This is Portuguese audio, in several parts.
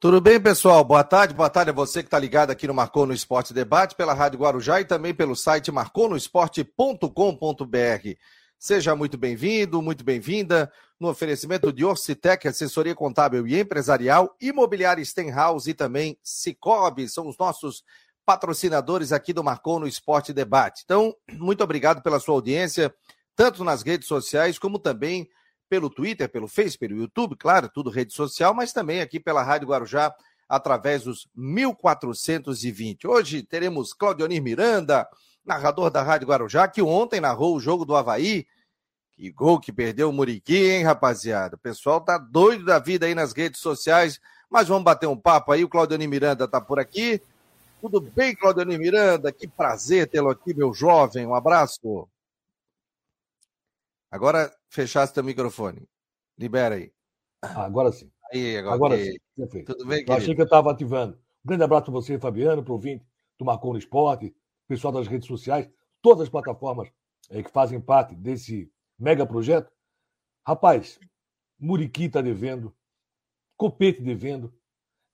Tudo bem, pessoal? Boa tarde. Boa tarde a você que está ligado aqui no Marcou no Esporte Debate, pela Rádio Guarujá e também pelo site marconosport.com.br. Seja muito bem-vindo, muito bem-vinda no oferecimento de Orcitec, assessoria contábil e empresarial, imobiliária Stenhouse e também Cicobi, são os nossos patrocinadores aqui do Marcou no Esporte Debate. Então, muito obrigado pela sua audiência, tanto nas redes sociais como também pelo Twitter, pelo Facebook, pelo YouTube, claro, tudo rede social, mas também aqui pela Rádio Guarujá, através dos 1420. Hoje teremos Claudionir Miranda, narrador da Rádio Guarujá, que ontem narrou o jogo do Havaí. Que gol que perdeu o Muriqui, hein, rapaziada? O pessoal tá doido da vida aí nas redes sociais, mas vamos bater um papo aí. O Claudionir Miranda tá por aqui. Tudo bem, Claudionir Miranda? Que prazer tê-lo aqui, meu jovem. Um abraço. Agora fechasse teu microfone. Libera aí. Ah, agora sim. Aí, agora, agora sim. Perfeito. Tudo bem, Eu achei que eu estava ativando. Um grande abraço para você, Fabiano, para o ouvinte do Marcou no Esporte, pessoal das redes sociais, todas as plataformas é, que fazem parte desse mega projeto. Rapaz, Muriqui está devendo, Copete devendo,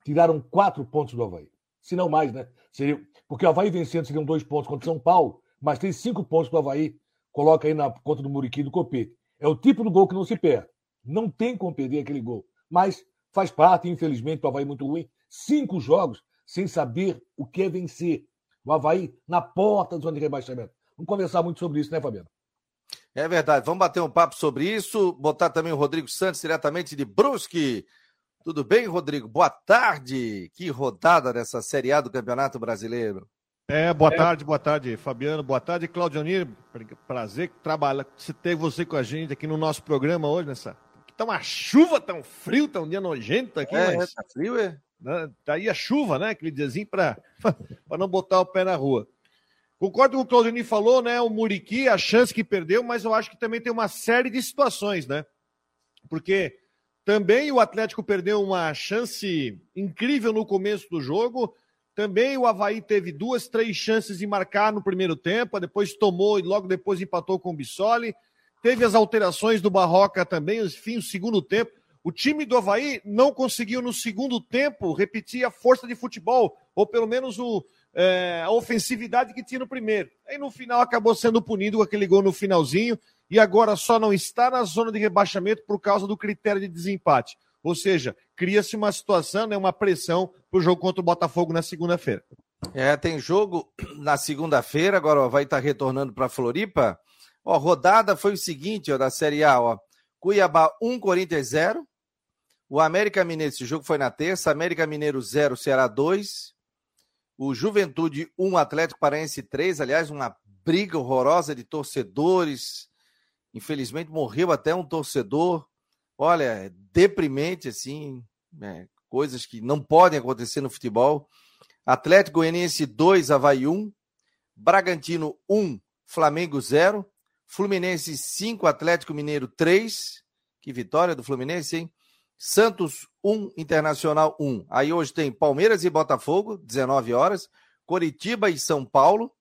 tiraram quatro pontos do Havaí. Se não mais, né? Seria... Porque o Havaí vencendo seriam dois pontos contra São Paulo, mas tem cinco pontos para o Havaí coloca aí na conta do Muriqui do Copete. É o tipo do gol que não se perde. Não tem como perder aquele gol. Mas faz parte, infelizmente, o Havaí muito ruim. Cinco jogos sem saber o que é vencer. O Havaí na porta da zona de rebaixamento. Vamos conversar muito sobre isso, né, Fabiano? É verdade. Vamos bater um papo sobre isso. Botar também o Rodrigo Santos diretamente de Brusque. Tudo bem, Rodrigo? Boa tarde. Que rodada dessa Série A do Campeonato Brasileiro. É, boa é. tarde, boa tarde, Fabiano, boa tarde, Claudionir. Prazer trabalhar, se ter você com a gente aqui no nosso programa hoje, nessa. Tá uma chuva tão frio, tão dia nojento aqui, é, mas. Tá frio, é? Né, tá aí a chuva, né? Aquele diazinho para não botar o pé na rua. Concordo com o que o Claudionir falou, né? O Muriqui, a chance que perdeu, mas eu acho que também tem uma série de situações, né? Porque também o Atlético perdeu uma chance incrível no começo do jogo também o Havaí teve duas, três chances de marcar no primeiro tempo, depois tomou e logo depois empatou com o Bissoli. Teve as alterações do Barroca também, enfim, o segundo tempo. O time do Havaí não conseguiu no segundo tempo repetir a força de futebol, ou pelo menos o, é, a ofensividade que tinha no primeiro. Aí no final acabou sendo punido com aquele gol no finalzinho, e agora só não está na zona de rebaixamento por causa do critério de desempate. Ou seja, cria-se uma situação, né, uma pressão para o jogo contra o Botafogo na segunda-feira. É, tem jogo na segunda-feira, agora ó, vai estar tá retornando para Floripa. Ó, rodada foi o seguinte, ó, da Série A, ó. Cuiabá 1, Corinthians 0. O América Mineiro, esse jogo foi na terça, América Mineiro 0, Ceará 2. O Juventude 1, Atlético Paraense 3, aliás, uma briga horrorosa de torcedores. Infelizmente morreu até um torcedor. Olha, é deprimente, assim, é, coisas que não podem acontecer no futebol. Atlético Goianiense 2, Havaí 1. Bragantino 1, Flamengo 0. Fluminense 5, Atlético Mineiro 3. Que vitória do Fluminense, hein? Santos 1, Internacional 1. Aí hoje tem Palmeiras e Botafogo, 19 horas. Coritiba e São Paulo.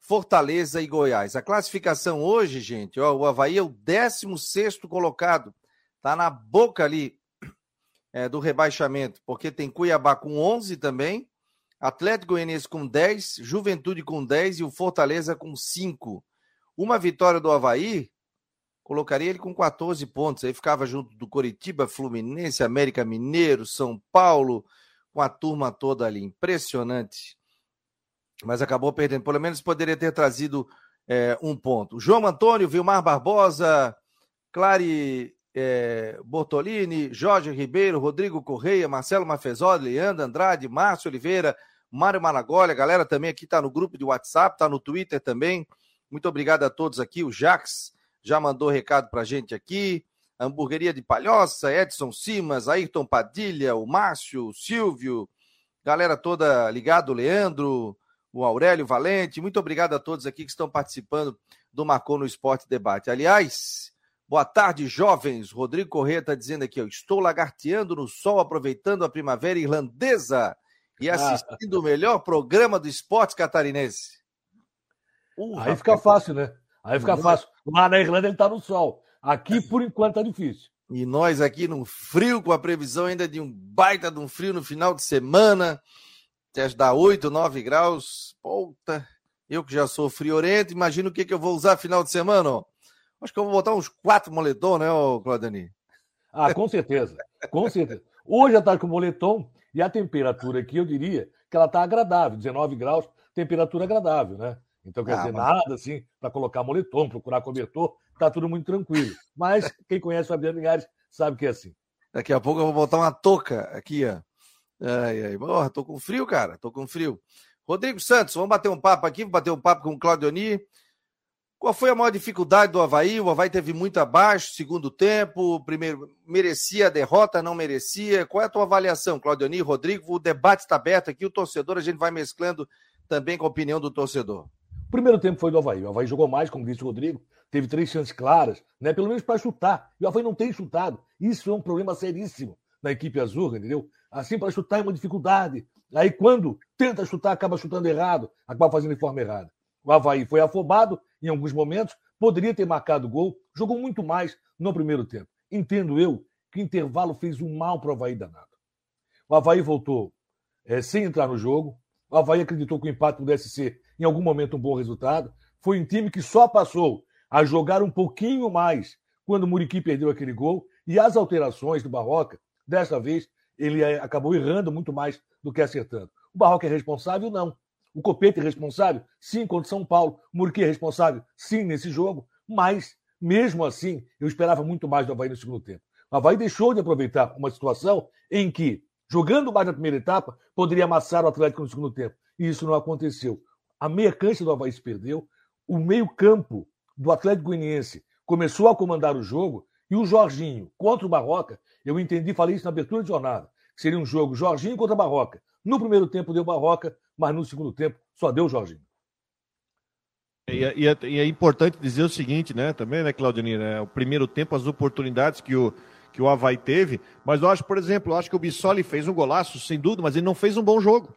Fortaleza e Goiás. A classificação hoje, gente, ó, o Havaí é o 16 colocado Está na boca ali é, do rebaixamento, porque tem Cuiabá com 11 também, Atlético Goianiense com 10, Juventude com 10 e o Fortaleza com 5. Uma vitória do Havaí colocaria ele com 14 pontos. Aí ficava junto do Coritiba, Fluminense, América Mineiro, São Paulo, com a turma toda ali. Impressionante. Mas acabou perdendo. Pelo menos poderia ter trazido é, um ponto. João Antônio, Vilmar Barbosa, Clare é, Bortolini, Jorge Ribeiro, Rodrigo Correia, Marcelo Mafezoli, Leandro Andrade, Márcio Oliveira, Mário Malagoli, a galera também aqui está no grupo de WhatsApp, está no Twitter também. Muito obrigado a todos aqui. O Jax já mandou recado para gente aqui. Hamburgueria de Palhoça, Edson Simas, Ayrton Padilha, o Márcio, o Silvio, galera toda ligado, o Leandro, o Aurélio Valente. Muito obrigado a todos aqui que estão participando do Marcou no Esporte Debate. Aliás, Boa tarde, jovens. Rodrigo Corrêa está dizendo aqui: eu estou lagarteando no sol, aproveitando a primavera irlandesa e ah. assistindo ah. o melhor programa do esporte catarinense. Uh, Aí fica fácil, né? Aí fica fácil. Lá na Irlanda ele está no sol. Aqui, por enquanto, tá difícil. E nós aqui no frio, com a previsão ainda de um baita de um frio no final de semana, até dar 8, 9 graus. Puta, eu que já sou friorento, imagina o que, que eu vou usar final de semana, ó. Acho que eu vou botar uns quatro moletom, né, Claudani? Ah, com certeza, com certeza. Hoje está com moletom e a temperatura aqui, eu diria que ela está agradável, 19 graus, temperatura agradável, né? Então, quer ah, dizer, mas... nada assim para colocar moletom, procurar cobertor, tá tudo muito tranquilo. Mas quem conhece o Fabiano Linhares sabe que é assim. Daqui a pouco eu vou botar uma touca aqui, ó. Ai, ai, porra, tô com frio, cara, tô com frio. Rodrigo Santos, vamos bater um papo aqui, vamos bater um papo com o Claudioni. Qual foi a maior dificuldade do Havaí? O Havaí teve muito abaixo, segundo tempo, primeiro, merecia a derrota, não merecia? Qual é a tua avaliação, Claudioni, Rodrigo? O debate está aberto aqui, o torcedor, a gente vai mesclando também com a opinião do torcedor. O primeiro tempo foi do Havaí. O Havaí jogou mais, como disse o Rodrigo, teve três chances claras, né? pelo menos para chutar. E o Havaí não tem chutado. Isso é um problema seríssimo na equipe azul, entendeu? Assim, para chutar é uma dificuldade. Aí, quando tenta chutar, acaba chutando errado, acaba fazendo de forma errada. O Havaí foi afobado em alguns momentos, poderia ter marcado gol, jogou muito mais no primeiro tempo. Entendo eu que o intervalo fez um mal para o Havaí danado. O Havaí voltou é, sem entrar no jogo, o Havaí acreditou que o empate pudesse ser, em algum momento, um bom resultado. Foi um time que só passou a jogar um pouquinho mais quando o Muriqui perdeu aquele gol. E as alterações do Barroca, desta vez, ele é, acabou errando muito mais do que acertando. O Barroca é responsável? Não. O Copete é responsável? Sim, contra São Paulo. O Muriqui é responsável? Sim, nesse jogo. Mas, mesmo assim, eu esperava muito mais do Havaí no segundo tempo. O Havaí deixou de aproveitar uma situação em que jogando mais na primeira etapa, poderia amassar o Atlético no segundo tempo. E isso não aconteceu. A meia do Havaí se perdeu, o meio-campo do Atlético Goianiense começou a comandar o jogo, e o Jorginho contra o Barroca, eu entendi, falei isso na abertura de jornada, seria um jogo Jorginho contra Barroca. No primeiro tempo deu Barroca, mas no segundo tempo só deu Jorginho. E é, e, é, e é, importante dizer o seguinte, né, também, né, Claudinei, né, o primeiro tempo, as oportunidades que o, que o Havaí teve, mas eu acho, por exemplo, eu acho que o Bissoli fez um golaço, sem dúvida, mas ele não fez um bom jogo.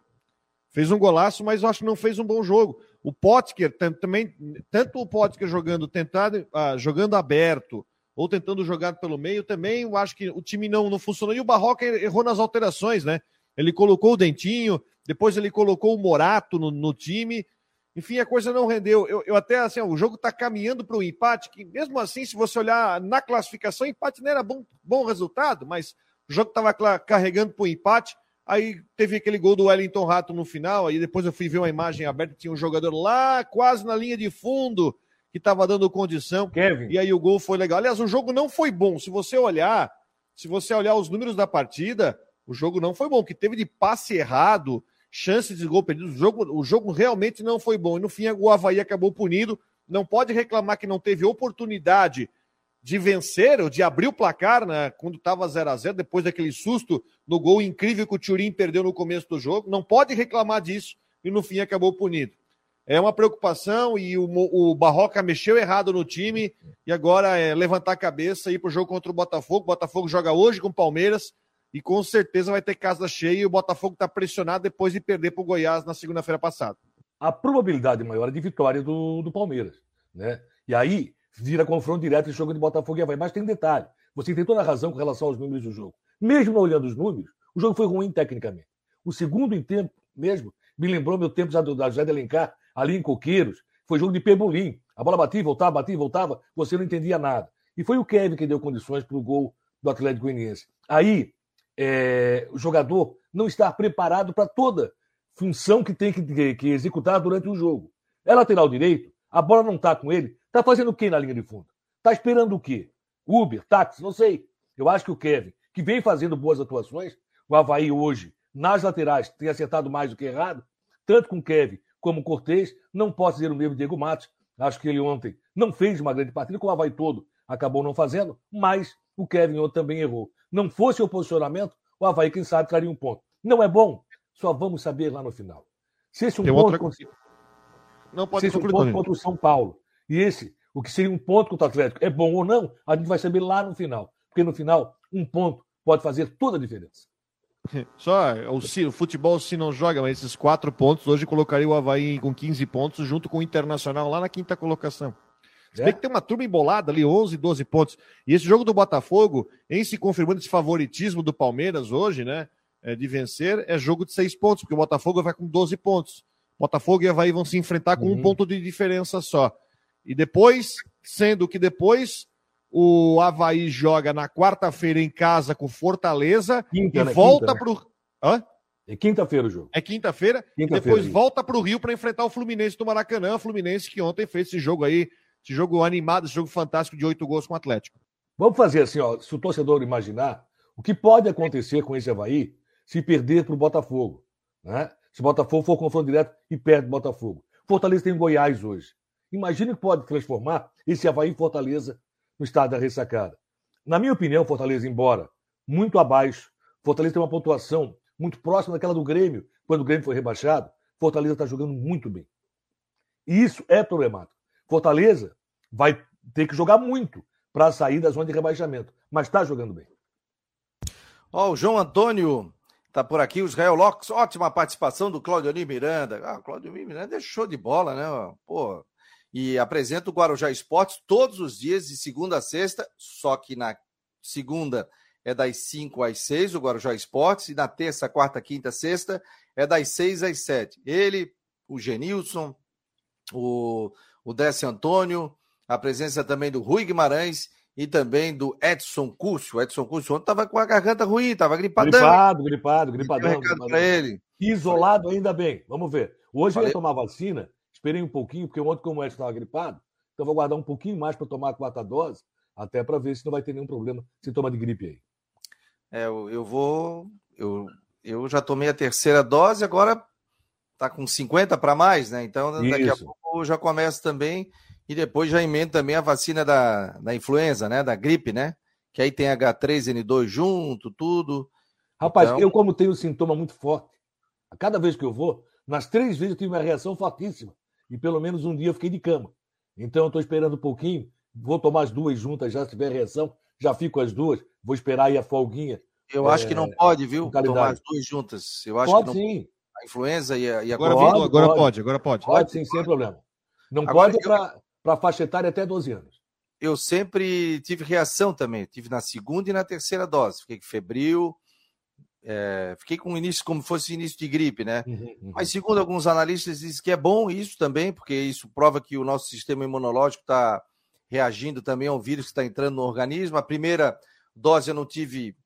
Fez um golaço, mas eu acho que não fez um bom jogo. O Potker também, tanto o Potker jogando tentado, ah, jogando aberto ou tentando jogar pelo meio, também eu acho que o time não, não funcionou. E o Barroca errou nas alterações, né? Ele colocou o Dentinho, depois ele colocou o Morato no, no time, enfim, a coisa não rendeu. Eu, eu até, assim, o jogo está caminhando para o empate, que mesmo assim, se você olhar na classificação, empate não era bom, bom resultado, mas o jogo estava carregando para o empate. Aí teve aquele gol do Wellington Rato no final, aí depois eu fui ver uma imagem aberta, tinha um jogador lá quase na linha de fundo que estava dando condição. Kevin. E aí o gol foi legal. Aliás, o jogo não foi bom. Se você olhar, se você olhar os números da partida, o jogo não foi bom, que teve de passe errado, chances de gol perdido. O jogo, o jogo realmente não foi bom. E no fim, o Havaí acabou punido. Não pode reclamar que não teve oportunidade de vencer ou de abrir o placar né, quando estava 0 a 0 depois daquele susto no gol incrível que o Turim perdeu no começo do jogo. Não pode reclamar disso e no fim acabou punido. É uma preocupação e o, o Barroca mexeu errado no time e agora é levantar a cabeça e ir para o jogo contra o Botafogo. O Botafogo joga hoje com o Palmeiras e com certeza vai ter casa cheia e o Botafogo está pressionado depois de perder para o Goiás na segunda-feira passada. A probabilidade maior é de vitória do, do Palmeiras. Né? E aí vira confronto direto em jogo de Botafogo e Havaí. Mas tem um detalhe: você tem toda a razão com relação aos números do jogo. Mesmo não olhando os números, o jogo foi ruim tecnicamente. O segundo em tempo mesmo me lembrou meu tempo já do, da José de Alencar, ali em Coqueiros. Foi jogo de pebolim. A bola batia, voltava, batia, voltava, você não entendia nada. E foi o Kevin que deu condições para o gol do Atlético Goianiense. Aí é, o jogador não está preparado para toda função que tem que, que, executar durante o jogo. É lateral direito, a bola não está com ele, está fazendo o que na linha de fundo? Está esperando o quê? Uber, táxi, não sei. Eu acho que o Kevin, que vem fazendo boas atuações, o Havaí hoje, nas laterais, tem acertado mais do que errado, tanto com o Kevin como o Cortez, não posso dizer o mesmo Diego Matos, acho que ele ontem não fez uma grande partida, com o Havaí todo acabou não fazendo, mas o Kevin ontem também errou não fosse o posicionamento, o Havaí, quem sabe, traria um ponto. Não é bom? Só vamos saber lá no final. Se esse um Tem ponto, outra... não pode se esse um ponto contra o São Paulo, e esse, o que seria um ponto contra o Atlético, é bom ou não, a gente vai saber lá no final. Porque no final, um ponto pode fazer toda a diferença. Só o, o, futebol se não joga, mas esses quatro pontos hoje colocaria o Havaí com 15 pontos junto com o Internacional lá na quinta colocação. Se bem é. que tem uma turma embolada ali, 11, 12 pontos. E esse jogo do Botafogo, em se confirmando esse favoritismo do Palmeiras hoje, né? É, de vencer, é jogo de seis pontos, porque o Botafogo vai com 12 pontos. Botafogo e Havaí vão se enfrentar com uhum. um ponto de diferença só. E depois, sendo que depois o Havaí joga na quarta-feira em casa com Fortaleza quinta, e né? volta para o. Hã? É quinta-feira o jogo. É quinta-feira. Quinta depois volta para o Rio para enfrentar o Fluminense do Maracanã. O Fluminense que ontem fez esse jogo aí, esse jogo animado, esse jogo fantástico de oito gols com o Atlético. Vamos fazer assim, ó, se o torcedor imaginar o que pode acontecer com esse Havaí se perder para o Botafogo. Né? Se o Botafogo for confronto direto e perde o Botafogo. Fortaleza tem Goiás hoje. Imagine que pode transformar esse Havaí em Fortaleza no estado da ressacada. Na minha opinião, Fortaleza, embora muito abaixo, Fortaleza tem uma pontuação muito próxima daquela do Grêmio, quando o Grêmio foi rebaixado. Fortaleza está jogando muito bem. E isso é problemático. Fortaleza vai ter que jogar muito para sair da zona de rebaixamento, mas está jogando bem. Ó, oh, o João Antônio está por aqui, o Israel Locks, ótima participação do Claudio Miranda. Ah, Claudio Miranda é show de bola, né? Pô, e apresenta o Guarujá Esportes todos os dias, de segunda a sexta, só que na segunda é das 5 às 6, o Guarujá Esportes, e na terça, quarta, quinta, sexta é das 6 às 7. Ele, o Genilson, o, o Décio Antônio, a presença também do Rui Guimarães e também do Edson Cúcio. O Edson Cúcio ontem estava com a garganta ruim, estava gripadão. Gripado, gripado, gripadão. Um recado para ele. Isolado ainda bem. Vamos ver. Hoje Falei. eu ia tomar vacina Esperei um pouquinho, porque ontem, como o Edson estava gripado, então vou guardar um pouquinho mais para tomar a quarta dose, até para ver se não vai ter nenhum problema, sintoma de gripe aí. É, eu, eu vou. Eu, eu já tomei a terceira dose, agora tá com 50 para mais, né? Então daqui Isso. a pouco já começo também e depois já emendo também a vacina da, da influenza, né? Da gripe, né? Que aí tem H3N2 junto, tudo. Rapaz, então... eu como tenho um sintoma muito forte, a cada vez que eu vou, nas três vezes eu tive uma reação fortíssima e pelo menos um dia eu fiquei de cama. Então eu estou esperando um pouquinho, vou tomar as duas juntas já, se tiver reação, já fico as duas, vou esperar aí a folguinha. Eu é, acho que não pode, viu? Tomar as duas juntas. Eu acho pode que não... sim. A influenza e a, e a agora, pode, agora pode, pode, agora pode. Pode sim, sem problema. Não agora, pode eu... para a faixa etária até 12 anos. Eu sempre tive reação também. tive na segunda e na terceira dose. Fiquei febril, é, fiquei com o início como fosse início de gripe, né? Uhum, uhum. Mas segundo alguns analistas, diz que é bom isso também, porque isso prova que o nosso sistema imunológico está reagindo também ao vírus que está entrando no organismo. A primeira dose eu não tive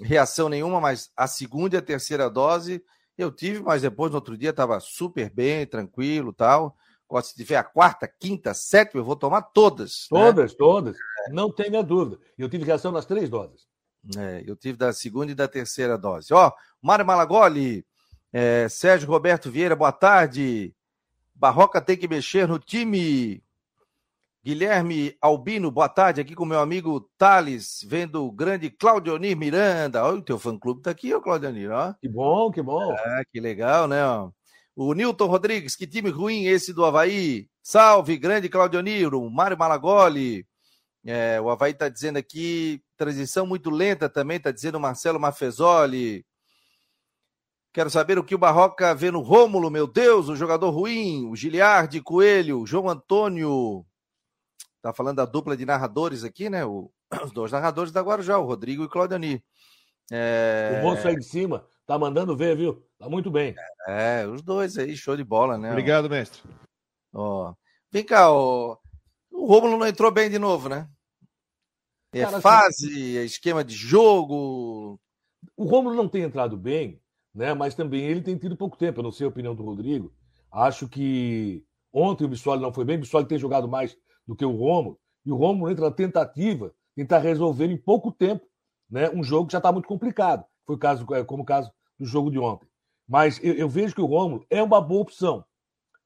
reação nenhuma, mas a segunda e a terceira dose eu tive, mas depois no outro dia estava super bem, tranquilo tal. Se tiver a quarta, quinta, sétima, eu vou tomar todas. Né? Todas, né? todas. Não tenha dúvida. Eu tive reação nas três doses. É, eu tive da segunda e da terceira dose. Ó, Mário Malagoli, é, Sérgio Roberto Vieira, boa tarde. Barroca tem que mexer no time. Guilherme Albino, boa tarde, aqui com meu amigo Thales, vendo o grande Claudionir Miranda. Olha, o teu fã-clube tá aqui, ó, Claudionir, ó. Que bom, que bom. É, que legal, né? Ó. O Nilton Rodrigues, que time ruim esse do Havaí. Salve, grande Claudionir, o Mário Malagoli. É, o Havaí está dizendo aqui, transição muito lenta também, está dizendo o Marcelo Mafezoli. Quero saber o que o Barroca vê no Rômulo, meu Deus, o jogador ruim, o Giliardi, Coelho, o João Antônio. Tá falando da dupla de narradores aqui, né? O, os dois narradores da Guarujá, o Rodrigo e o Claudani. É... O moço aí de cima tá mandando ver, viu? Tá muito bem. É, os dois aí, show de bola, né? Obrigado, mestre. Ó, vem cá, ó. o Rômulo não entrou bem de novo, né? É Cara, fase, assim, é esquema de jogo. O Romulo não tem entrado bem, né? Mas também ele tem tido pouco tempo. Eu não sei a opinião do Rodrigo. Acho que ontem o Bissoli não foi bem. O Bissoli tem jogado mais do que o Romulo. E o Romulo entra na tentativa de tentar resolver em pouco tempo né, um jogo que já está muito complicado. Foi caso, é, como o caso do jogo de ontem. Mas eu, eu vejo que o Romulo é uma boa opção.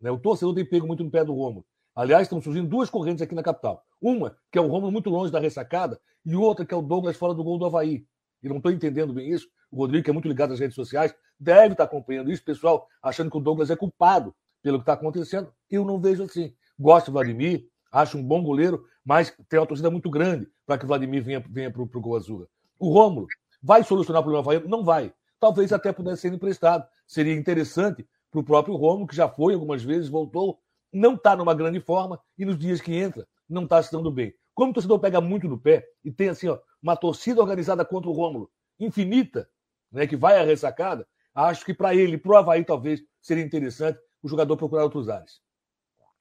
Né? O torcedor tem pego muito no pé do Romulo. Aliás, estão surgindo duas correntes aqui na capital. Uma, que é o Romulo muito longe da ressacada, e outra, que é o Douglas fora do gol do Havaí. E não estou entendendo bem isso. O Rodrigo, que é muito ligado às redes sociais, deve estar acompanhando isso, pessoal, achando que o Douglas é culpado pelo que está acontecendo. Eu não vejo assim. Gosto do Vladimir, acho um bom goleiro, mas tem uma torcida muito grande para que o Vladimir venha, venha para o Gol Azul. O Rômulo vai solucionar o problema do Havaí? Não vai. Talvez até pudesse ser emprestado. Seria interessante para o próprio Rômulo, que já foi algumas vezes, voltou, não está numa grande forma, e nos dias que entra, não está se dando bem. Como o torcedor pega muito no pé e tem assim, ó, uma torcida organizada contra o Rômulo, infinita, né, que vai à ressacada, acho que para ele, para o Havaí, talvez seria interessante o jogador procurar outros ares.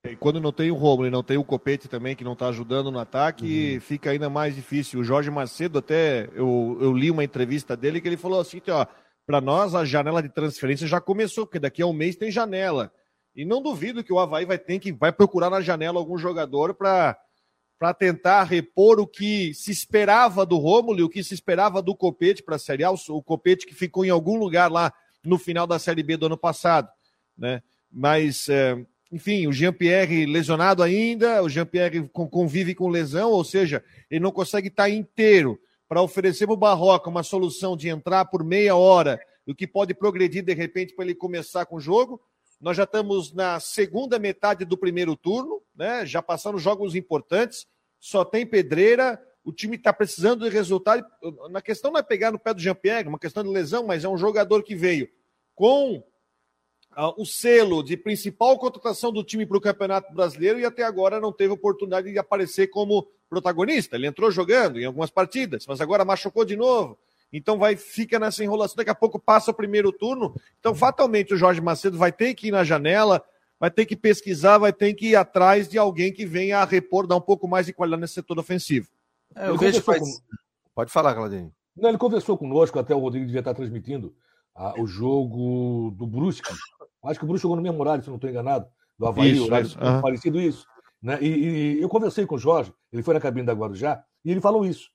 E quando não tem o Romulo e não tem o Copete também, que não está ajudando no ataque, uhum. fica ainda mais difícil. O Jorge Macedo, até eu, eu li uma entrevista dele que ele falou assim: ó, para nós a janela de transferência já começou, porque daqui a um mês tem janela. E não duvido que o Havaí vai ter que vai procurar na janela algum jogador para para tentar repor o que se esperava do Rômulo e o que se esperava do Copete para a Série A, o Copete que ficou em algum lugar lá no final da Série B do ano passado, né? Mas, é, enfim, o Jean-Pierre lesionado ainda, o Jean-Pierre convive com lesão, ou seja, ele não consegue estar inteiro para oferecer para o Barroca uma solução de entrar por meia hora, o que pode progredir de repente para ele começar com o jogo. Nós já estamos na segunda metade do primeiro turno, né? Já passando jogos importantes, só tem pedreira, o time está precisando de resultado. Na questão não é pegar no pé do Jean-Pierre, uma questão de lesão, mas é um jogador que veio com o selo de principal contratação do time para o Campeonato Brasileiro e até agora não teve oportunidade de aparecer como protagonista. Ele entrou jogando em algumas partidas, mas agora machucou de novo. Então vai fica nessa enrolação. Daqui a pouco passa o primeiro turno. Então, fatalmente, o Jorge Macedo vai ter que ir na janela, vai ter que pesquisar, vai ter que ir atrás de alguém que venha a repor, dar um pouco mais de qualidade nesse setor ofensivo. É, eu vejo faz... com... Pode falar, Claudinho. Não, ele conversou conosco, até o Rodrigo devia estar transmitindo ah, o jogo do Brusque. Acho que o Brusque jogou no mesmo horário, se não estou enganado, do Havaí, isso, horário isso. Uhum. parecido isso. Né? E, e, eu conversei com o Jorge, ele foi na cabine da Guarujá, e ele falou isso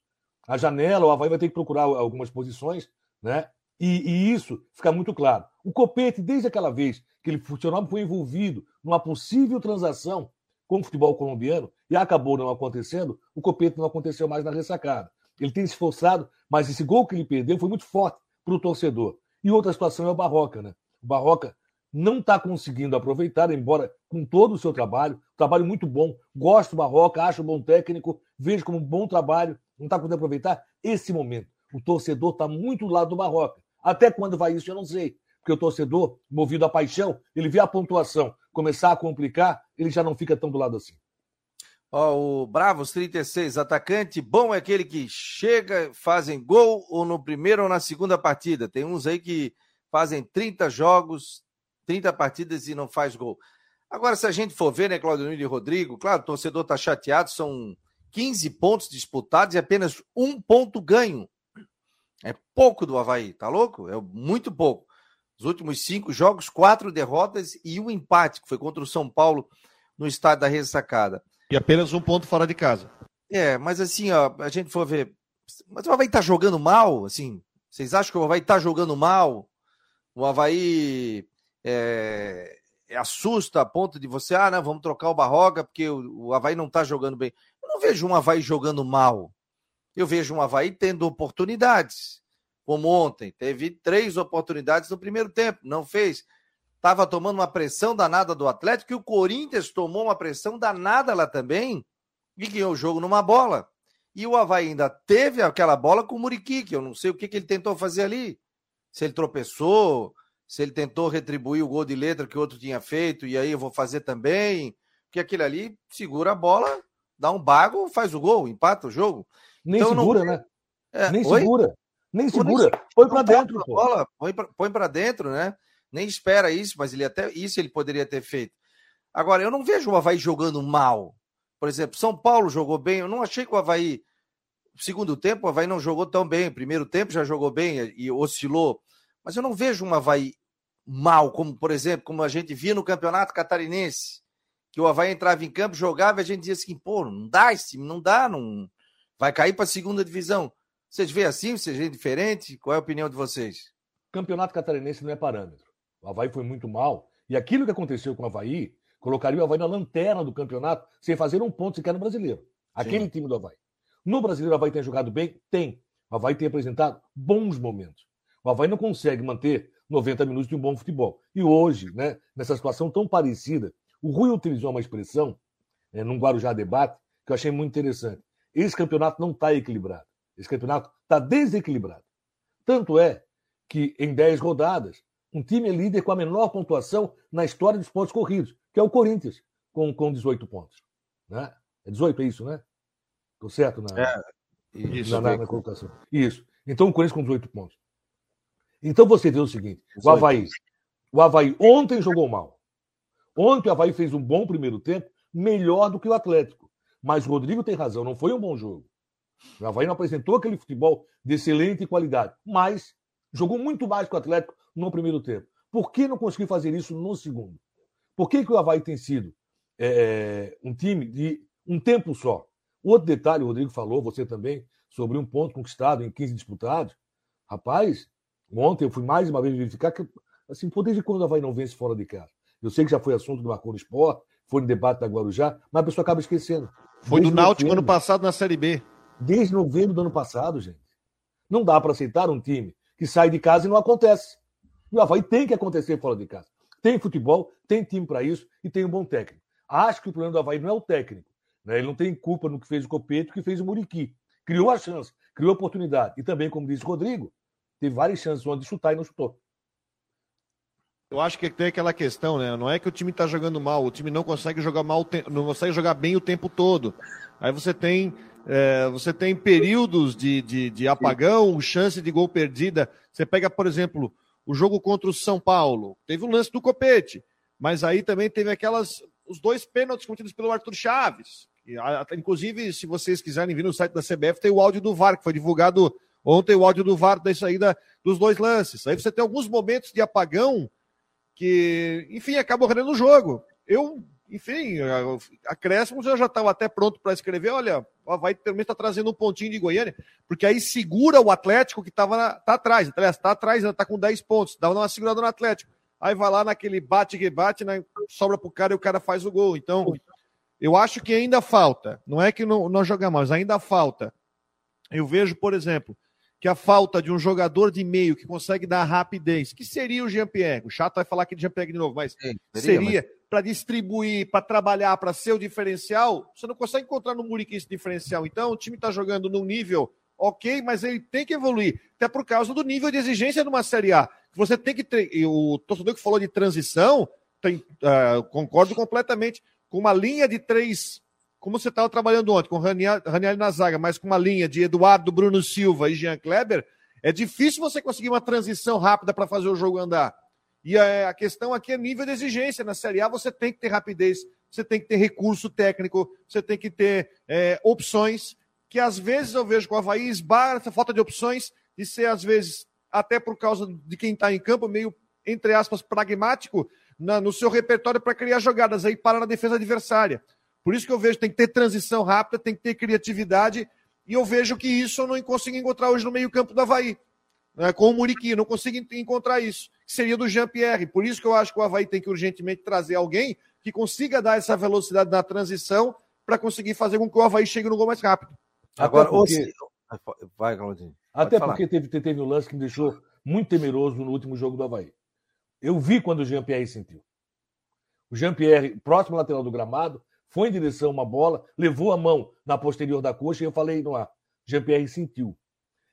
a janela, o Havaí vai ter que procurar algumas posições, né? E, e, isso fica muito claro. O Copete, desde aquela vez que ele funcionava, foi envolvido numa possível transação com o futebol colombiano e acabou não acontecendo, o Copete não aconteceu mais na ressacada. Ele tem se esforçado, mas esse gol que ele perdeu foi muito forte para o torcedor. E outra situação é o Barroca, né? O Barroca não está conseguindo aproveitar, embora com todo o seu trabalho, trabalho muito bom. Gosto do Barroca, acho um bom técnico, vejo como um bom trabalho, não está podendo aproveitar esse momento. O torcedor está muito do lado do Barroca. Até quando vai isso, eu não sei. Porque o torcedor, movido à paixão, ele vê a pontuação começar a complicar, ele já não fica tão do lado assim. Ó, o Bravos 36, atacante bom é aquele que chega, fazem gol ou no primeiro ou na segunda partida. Tem uns aí que fazem 30 jogos, 30 partidas e não faz gol. Agora, se a gente for ver, né, Claudio e Rodrigo, claro, o torcedor está chateado, são 15 pontos disputados e apenas um ponto ganho. É pouco do Havaí, tá louco? É muito pouco. Os últimos cinco jogos, quatro derrotas e um empate, que foi contra o São Paulo no estádio da ressacada. E apenas um ponto fora de casa. É, mas assim, ó, a gente for ver. Mas o Havaí tá jogando mal, assim. Vocês acham que o Havaí tá jogando mal? O Havaí é, assusta a ponto de você, ah, não, vamos trocar o Barroga, porque o, o Havaí não tá jogando bem não vejo um Havaí jogando mal. Eu vejo um Havaí tendo oportunidades. Como ontem, teve três oportunidades no primeiro tempo, não fez. Estava tomando uma pressão danada do Atlético e o Corinthians tomou uma pressão danada lá também e ganhou o jogo numa bola. E o Havaí ainda teve aquela bola com o Muriqui, que eu não sei o que, que ele tentou fazer ali. Se ele tropeçou, se ele tentou retribuir o gol de letra que o outro tinha feito, e aí eu vou fazer também. Porque aquele ali segura a bola dá um bago, faz o gol, empata o jogo. Nem então, segura, não... né? É, nem Oi? segura. Nem segura. Põe para dentro. Bola, põe para dentro, né? Nem espera isso, mas ele até isso ele poderia ter feito. Agora, eu não vejo o Havaí jogando mal. Por exemplo, São Paulo jogou bem. Eu não achei que o Havaí, segundo tempo, o Havaí não jogou tão bem. Primeiro tempo já jogou bem e oscilou. Mas eu não vejo um Havaí mal, como, por exemplo, como a gente via no Campeonato Catarinense que o Havaí entrava em campo, jogava e a gente dizia assim, pô, não dá esse time, não dá, não vai cair para a segunda divisão. Vocês veem assim, vocês veem diferente? Qual é a opinião de vocês? Campeonato catarinense não é parâmetro. O Havaí foi muito mal. E aquilo que aconteceu com o Havaí colocaria o Havaí na lanterna do campeonato sem fazer um ponto sequer no brasileiro. Aquele Sim. time do Havaí. No brasileiro, o Havaí tem jogado bem? Tem. O Havaí tem apresentado bons momentos. O Havaí não consegue manter 90 minutos de um bom futebol. E hoje, né, nessa situação tão parecida, o Rui utilizou uma expressão é, num Guarujá debate que eu achei muito interessante. Esse campeonato não está equilibrado. Esse campeonato está desequilibrado. Tanto é que, em 10 rodadas, um time é líder com a menor pontuação na história dos pontos corridos, que é o Corinthians, com, com 18 pontos. Né? É 18, é isso, né? Tô certo na, é, isso, na, na, na colocação. Isso. Então o Corinthians com 18 pontos. Então você vê o seguinte: o Havaí, o Havaí ontem jogou mal. Ontem o Havaí fez um bom primeiro tempo, melhor do que o Atlético. Mas o Rodrigo tem razão, não foi um bom jogo. O Havaí não apresentou aquele futebol de excelente qualidade, mas jogou muito mais que o Atlético no primeiro tempo. Por que não conseguiu fazer isso no segundo? Por que, que o Havaí tem sido é, um time de um tempo só? Outro detalhe, o Rodrigo falou, você também, sobre um ponto conquistado em 15 disputados. Rapaz, ontem eu fui mais uma vez verificar que, assim, por desde quando o Havaí não vence fora de casa? Eu sei que já foi assunto do Marconi Sport, foi no debate da Guarujá, mas a pessoa acaba esquecendo. Foi desde do Náutico ano passado na Série B. Desde novembro do ano passado, gente. Não dá para aceitar um time que sai de casa e não acontece. O Havaí tem que acontecer fora de casa. Tem futebol, tem time para isso e tem um bom técnico. Acho que o problema do Havaí não é o técnico. Né? Ele não tem culpa no que fez o Copeto, que fez o Muriqui. Criou a chance, criou a oportunidade. E também, como disse o Rodrigo, teve várias chances onde chutar e não chutou. Eu acho que tem aquela questão, né? Não é que o time está jogando mal, o time não consegue jogar mal, não consegue jogar bem o tempo todo. Aí você tem, é, você tem períodos de, de, de apagão, chance de gol perdida. Você pega, por exemplo, o jogo contra o São Paulo. Teve o lance do Copete, mas aí também teve aquelas os dois pênaltis cometidos pelo Arthur Chaves. Inclusive, se vocês quiserem vir no site da CBF, tem o áudio do VAR, que foi divulgado ontem, o áudio do VAR da saída dos dois lances. Aí você tem alguns momentos de apagão que, enfim, acabam rendendo o jogo. Eu, enfim, acréscimo já já estava até pronto para escrever, olha, vai pelo menos está trazendo um pontinho de Goiânia, porque aí segura o Atlético que estava tá atrás, aliás, está atrás, está com 10 pontos, dava uma segurada no Atlético. Aí vai lá naquele bate-rebate, né, sobra pro cara e o cara faz o gol. Então, eu acho que ainda falta. Não é que não, não jogamos, ainda falta. Eu vejo, por exemplo, que a falta de um jogador de meio que consegue dar rapidez, que seria o Jean-Pierre. O chato vai falar aqui de Jean-Pierre de novo, mas Sim, seria, seria mas... para distribuir, para trabalhar, para ser o diferencial. Você não consegue encontrar no Muriqui esse diferencial. Então, o time está jogando num nível ok, mas ele tem que evoluir, até por causa do nível de exigência de uma Série A. Você tem que ter. O torcedor que falou de transição, tem, uh, concordo completamente. Com uma linha de três, como você estava trabalhando ontem, com Raniel, na zaga, mas com uma linha de Eduardo, Bruno Silva e Jean Kleber, é difícil você conseguir uma transição rápida para fazer o jogo andar. E a, a questão aqui é nível de exigência. Na Série A você tem que ter rapidez, você tem que ter recurso técnico, você tem que ter é, opções que às vezes eu vejo com o Havaí esbarra essa falta de opções de ser, às vezes, até por causa de quem está em campo, meio, entre aspas, pragmático na, no seu repertório para criar jogadas aí para na defesa adversária. Por isso que eu vejo que tem que ter transição rápida, tem que ter criatividade, e eu vejo que isso eu não consigo encontrar hoje no meio-campo do Havaí. Né, com o Muriqui, não consigo encontrar isso, que seria do Jean-Pierre. Por isso que eu acho que o Havaí tem que urgentemente trazer alguém que consiga dar essa velocidade na transição para conseguir fazer com que o Havaí chegue no gol mais rápido. Agora, porque... vai, Claudinho. Até porque teve, teve um lance que me deixou muito temeroso no último jogo do Havaí. Eu vi quando o Jean-Pierre sentiu. O Jean-Pierre, próximo lateral do gramado, foi em direção a uma bola, levou a mão na posterior da coxa e eu falei no ar. Jean-Pierre sentiu.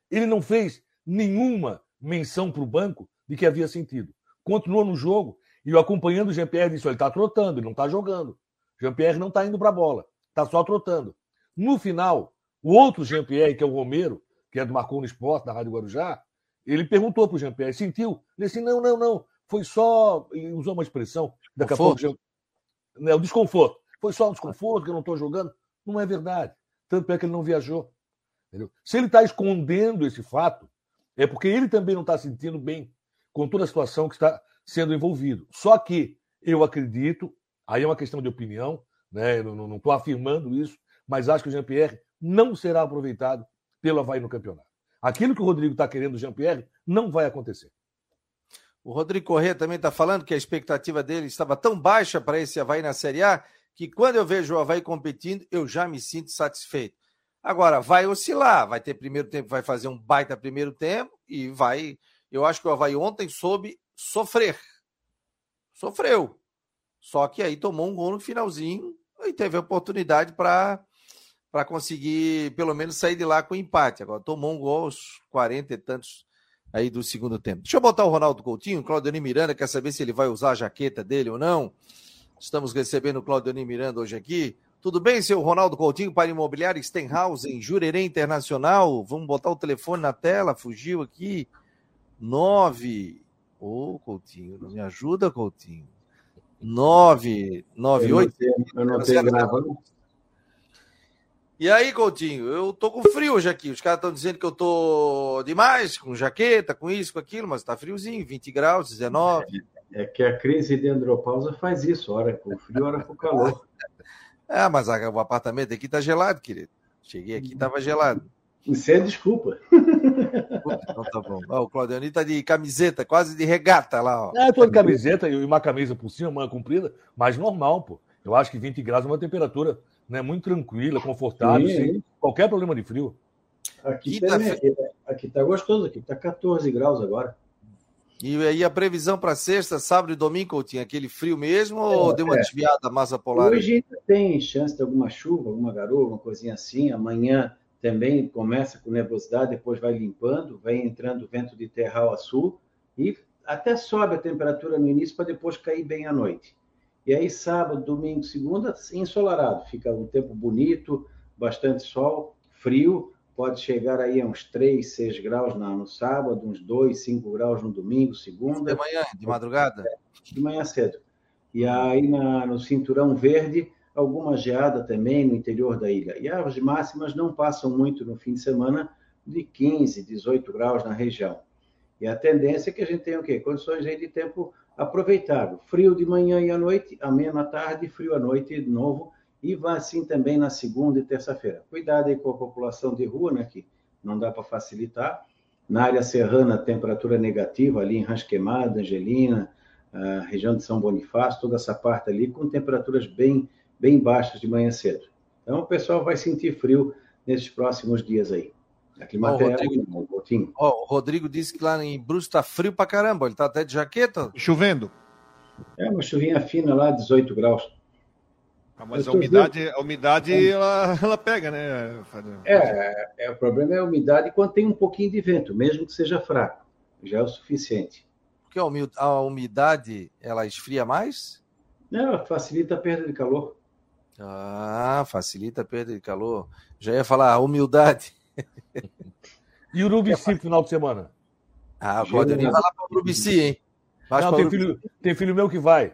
Ele não fez nenhuma menção para o banco de que havia sentido. Continuou no jogo e eu acompanhando o Jean-Pierre disse: ele está trotando, ele não está jogando. Jean-Pierre não está indo para a bola, está só trotando. No final, o outro Jean-Pierre, que é o Romero, que é do Marcou no Esporte, da Rádio Guarujá, ele perguntou para o Jean-Pierre, sentiu? Ele disse, não, não, não, foi só, ele usou uma expressão, daqui a pouco, o desconforto. Foi só um desconforto, que eu não estou jogando. Não é verdade. Tanto é que ele não viajou. Entendeu? Se ele está escondendo esse fato, é porque ele também não está sentindo bem com toda a situação que está sendo envolvido. Só que eu acredito, aí é uma questão de opinião, né? eu não estou afirmando isso, mas acho que o Jean-Pierre não será aproveitado pelo Havaí no campeonato. Aquilo que o Rodrigo está querendo do Jean-Pierre não vai acontecer. O Rodrigo Corrêa também está falando que a expectativa dele estava tão baixa para esse Havaí na Série A que quando eu vejo o Havaí competindo, eu já me sinto satisfeito. Agora, vai oscilar, vai ter primeiro tempo, vai fazer um baita primeiro tempo e vai. Eu acho que o Havaí ontem soube sofrer. Sofreu. Só que aí tomou um gol no finalzinho e teve a oportunidade para para conseguir pelo menos sair de lá com empate. Agora tomou um gol aos 40 e tantos aí do segundo tempo. Deixa eu botar o Ronaldo Coutinho, o Claudio Miranda quer saber se ele vai usar a jaqueta dele ou não. Estamos recebendo o Claudio Miranda hoje aqui. Tudo bem, seu Ronaldo Coutinho, para imobiliário Stenhouse, em Jurerê Internacional? Vamos botar o telefone na tela, fugiu aqui. 9. Ô, oh, Coutinho, não me ajuda, Coutinho. 998. Eu não tenho gravando. E aí, Coutinho, eu tô com frio hoje aqui. Os caras estão dizendo que eu tô demais, com jaqueta, com isso, com aquilo, mas tá friozinho, 20 graus, 19. É, que a crise de andropausa faz isso, hora com frio, hora com calor. É, mas o apartamento aqui tá gelado, querido. Cheguei aqui, tava gelado. Isso é desculpa. Então tá bom. Ó, o Claudioni tá de camiseta, quase de regata lá, ó. É, eu tô de camiseta e uma camisa por cima, manga comprida, mas normal, pô. Eu acho que 20 graus é uma temperatura né, muito tranquila, confortável, Sim, sem qualquer problema de frio. Aqui, tá, aqui tá gostoso, aqui tá 14 graus agora. E aí a previsão para sexta, sábado e domingo, tinha aquele frio mesmo é, ou deu uma é. desviada a massa polar? Hoje tem chance de alguma chuva, alguma garoa, uma coisinha assim. Amanhã também começa com nebulosidade, depois vai limpando, vai entrando vento de terral a sul e até sobe a temperatura no início para depois cair bem à noite. E aí sábado, domingo, segunda, ensolarado, fica um tempo bonito, bastante sol, frio, pode chegar aí a uns 3, 6 graus no sábado, uns 2, 5 graus no domingo, segunda. De manhã, de madrugada? De manhã cedo. E aí na, no cinturão verde, alguma geada também no interior da ilha. E as máximas não passam muito no fim de semana, de 15, 18 graus na região. E a tendência é que a gente tenha o quê? Condições aí de tempo aproveitável. Frio de manhã e à noite, ameno à tarde, frio à noite de novo, e vai assim também na segunda e terça-feira. Cuidado aí com a população de rua, né, que não dá para facilitar. Na área serrana, temperatura negativa, ali em Rancho Queimado, Angelina, região de São Bonifácio, toda essa parte ali, com temperaturas bem bem baixas de manhã cedo. Então, o pessoal vai sentir frio nesses próximos dias aí. Aqui oh, Rodrigo, um oh, o Rodrigo disse que lá em Bruce está frio pra caramba. Ele tá até de jaqueta. Chovendo. É uma chuvinha fina lá, 18 graus. Ah, mas a umidade, a umidade ela, ela pega, né? É, é, o problema é a umidade quando tem um pouquinho de vento, mesmo que seja fraco. Já é o suficiente. Porque a umidade, ela esfria mais? Não, facilita a perda de calor. Ah, facilita a perda de calor. Já ia falar humildade. e o Urubici final de semana? Ah, pode nem falar para o Urubici, hein? Não, tem, filho, tem filho meu que vai.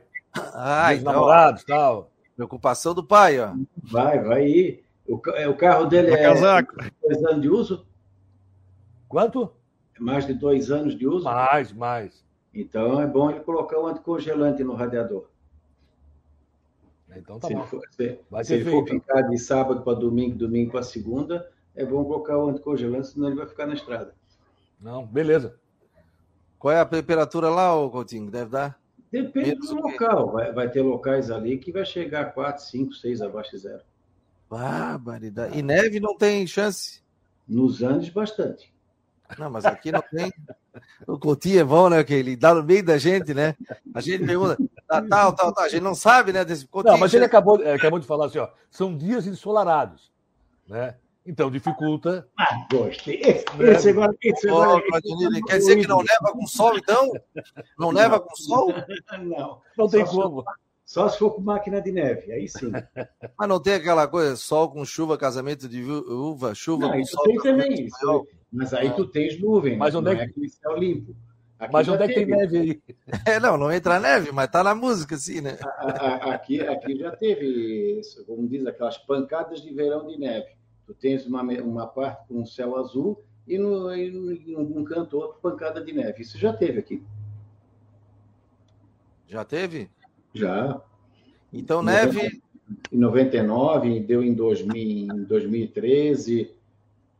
Ah, então, namorados tal. Preocupação do pai, ó. Vai, vai ir. O, é, o carro dele é casaco. dois anos de uso? Quanto? Mais de dois anos de uso? Mais, mais. Então é bom ele colocar um anticongelante no radiador. Então tá se bom. For, se, Vai se ele for ficar de sábado para domingo, domingo para segunda, é bom colocar o anticongelante, senão ele vai ficar na estrada. Não, beleza. Qual é a temperatura lá, ô Coutinho? Deve dar? Depende Menos do local. Vai, vai, ter locais ali que vai chegar a 4, 5, 6 abaixo de zero. Barbaridade. E neve não tem chance? Nos Andes, bastante. Não, mas aqui não tem. O Coutinho é bom, né? Que ele dá no meio da gente, né? A gente pergunta, tá, tal, tal, tal. A gente não sabe, né? Desse Coutinho, não, mas ele acabou, ele acabou de falar assim, ó. São dias ensolarados, né? Então dificulta. Ah, gostei. Esse, né? agora, esse agora, oh, quer dizer que não leva com sol, então? Não leva com sol? Não. Não tem só como. só se for com máquina de neve, aí sim. Mas não tem aquela coisa, sol com chuva, casamento de uva, chuva não, com isso sol. Tem também isso. Mas aí tu tens nuvem, mas onde é que... é aquele céu limpo. Aqui mas onde é que tem neve aí? É, não, não entra neve, mas tá na música, assim, né? Aqui, aqui já teve, como diz, aquelas pancadas de verão de neve. Tu tens uma, uma parte com um céu azul e no, e num canto outro pancada de neve. Isso já teve aqui. Já teve? Já. Então, neve. Em 99, deu em, 2000, em 2013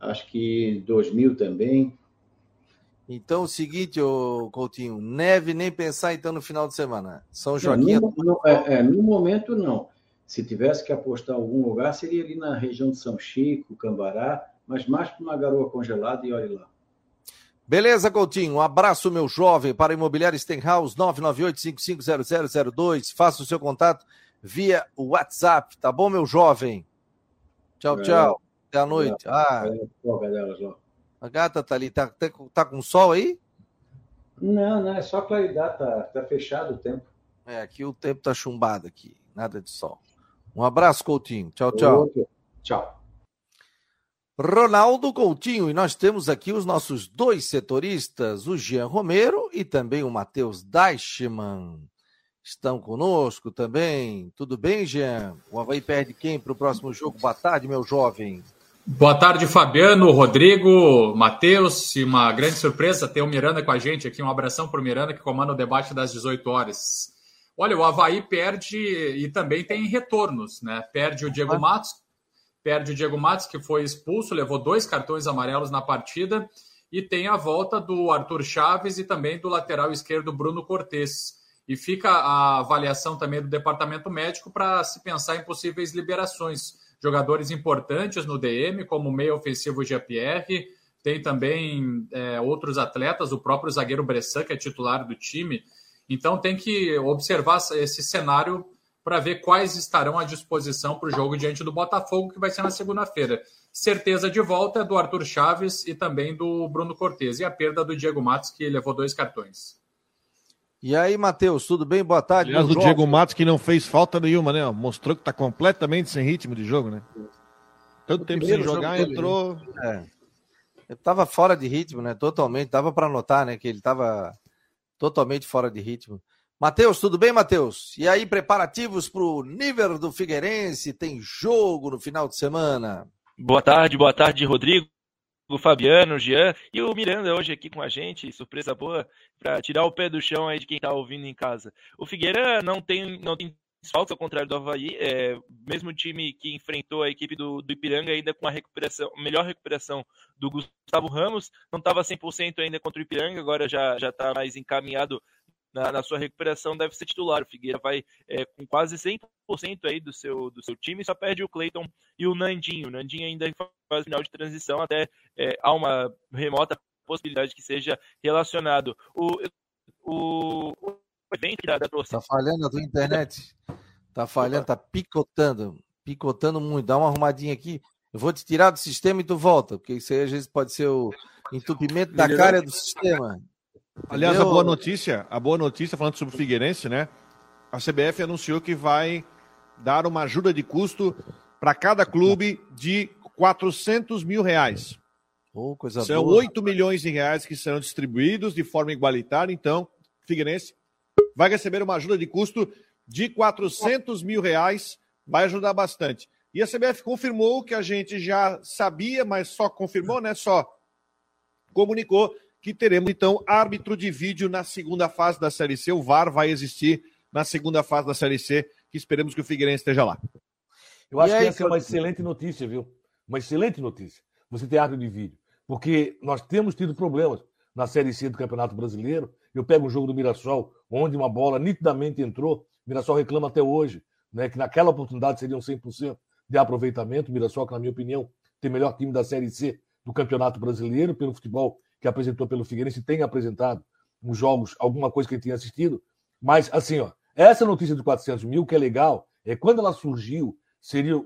acho que 2000 também. Então, o seguinte, ô Coutinho, neve nem pensar então no final de semana. São Joaquim. No, no, é, é, no momento, não. Se tivesse que apostar em algum lugar, seria ali na região de São Chico, Cambará, mas mais para uma garoa congelada e olhe lá. Beleza, Coutinho. Um abraço, meu jovem, para Imobiliário Stenhouse 998-550002. Faça o seu contato via WhatsApp, tá bom, meu jovem? Tchau, é. tchau. Até a noite. Ah, a gata tá ali. Tá, tá, tá com sol aí? Não, não, é só claridade, tá, tá fechado o tempo. É, aqui o tempo tá chumbado aqui, nada de sol. Um abraço, Coutinho. Tchau, tchau. Outro. Tchau. Ronaldo Coutinho, e nós temos aqui os nossos dois setoristas, o Jean Romero e também o Matheus Deichmann. Estão conosco também. Tudo bem, Jean? O Havaí perde quem para o próximo jogo? Boa tarde, meu jovem. Boa tarde, Fabiano, Rodrigo, Matheus, e uma grande surpresa ter o Miranda com a gente aqui. Um abração para o Miranda que comanda o debate das 18 horas. Olha, o Havaí perde e também tem retornos, né? Perde o Diego Matos, perde o Diego Matos, que foi expulso, levou dois cartões amarelos na partida, e tem a volta do Arthur Chaves e também do lateral esquerdo Bruno Cortes. E fica a avaliação também do departamento médico para se pensar em possíveis liberações. Jogadores importantes no DM, como o meio ofensivo GPR, tem também é, outros atletas, o próprio zagueiro Bressan, que é titular do time. Então tem que observar esse cenário para ver quais estarão à disposição para o jogo diante do Botafogo, que vai ser na segunda-feira. Certeza de volta é do Arthur Chaves e também do Bruno Cortes. E a perda do Diego Matos, que levou dois cartões. E aí, Matheus, tudo bem? Boa tarde. Aliás, o Diego Matos, que não fez falta nenhuma, né? Mostrou que está completamente sem ritmo de jogo, né? Tanto tempo sem jogar, entrou. É. Ele estava fora de ritmo, né? Totalmente. Dava para notar, né? Que ele estava totalmente fora de ritmo. Matheus, tudo bem, Matheus? E aí, preparativos para o nível do Figueirense? Tem jogo no final de semana? Boa tarde, boa tarde, Rodrigo, Fabiano, Jean e o Miranda hoje aqui com a gente, surpresa boa, para tirar o pé do chão aí de quem está ouvindo em casa. O Figueira não tem, não tem desfalques, ao contrário do Havaí, é, mesmo time que enfrentou a equipe do, do Ipiranga ainda com a recuperação, melhor recuperação do Gustavo Ramos, não estava 100% ainda contra o Ipiranga, agora já está mais encaminhado na, na, sua recuperação deve ser titular. O Figueira vai é, com quase 100% aí do seu, do seu time, só perde o Cleiton e o Nandinho. O Nandinho ainda fase final de transição, até é, há uma remota possibilidade que seja relacionado. O, o, o evento da, da torcida. Tá falhando a tua internet? Tá falhando, tá picotando, picotando muito. Dá uma arrumadinha aqui. Eu vou te tirar do sistema e tu volta, porque isso aí às vezes pode ser o entupimento da cara do sistema. Aliás, a boa notícia, a boa notícia falando sobre o Figueirense, né? A CBF anunciou que vai dar uma ajuda de custo para cada clube de 400 mil reais. Oh, coisa São boa. 8 milhões de reais que serão distribuídos de forma igualitária. Então, Figueirense vai receber uma ajuda de custo de 400 mil reais. Vai ajudar bastante. E a CBF confirmou que a gente já sabia, mas só confirmou, né? Só comunicou que teremos então árbitro de vídeo na segunda fase da Série C. O VAR vai existir na segunda fase da Série C, que esperemos que o Figueirense esteja lá. Eu acho aí, que essa é uma excelente notícia, viu? Uma excelente notícia. Você ter árbitro de vídeo. Porque nós temos tido problemas na Série C do Campeonato Brasileiro. Eu pego um jogo do Mirassol, onde uma bola nitidamente entrou. O Mirassol reclama até hoje, né, que naquela oportunidade seriam 100% de aproveitamento. O Mirassol, que na minha opinião, tem o melhor time da Série C do Campeonato Brasileiro, pelo futebol que apresentou pelo Figueirense, tem apresentado nos jogos alguma coisa que ele tinha assistido. Mas, assim, ó, essa notícia do 400 mil, que é legal, é quando ela surgiu, seria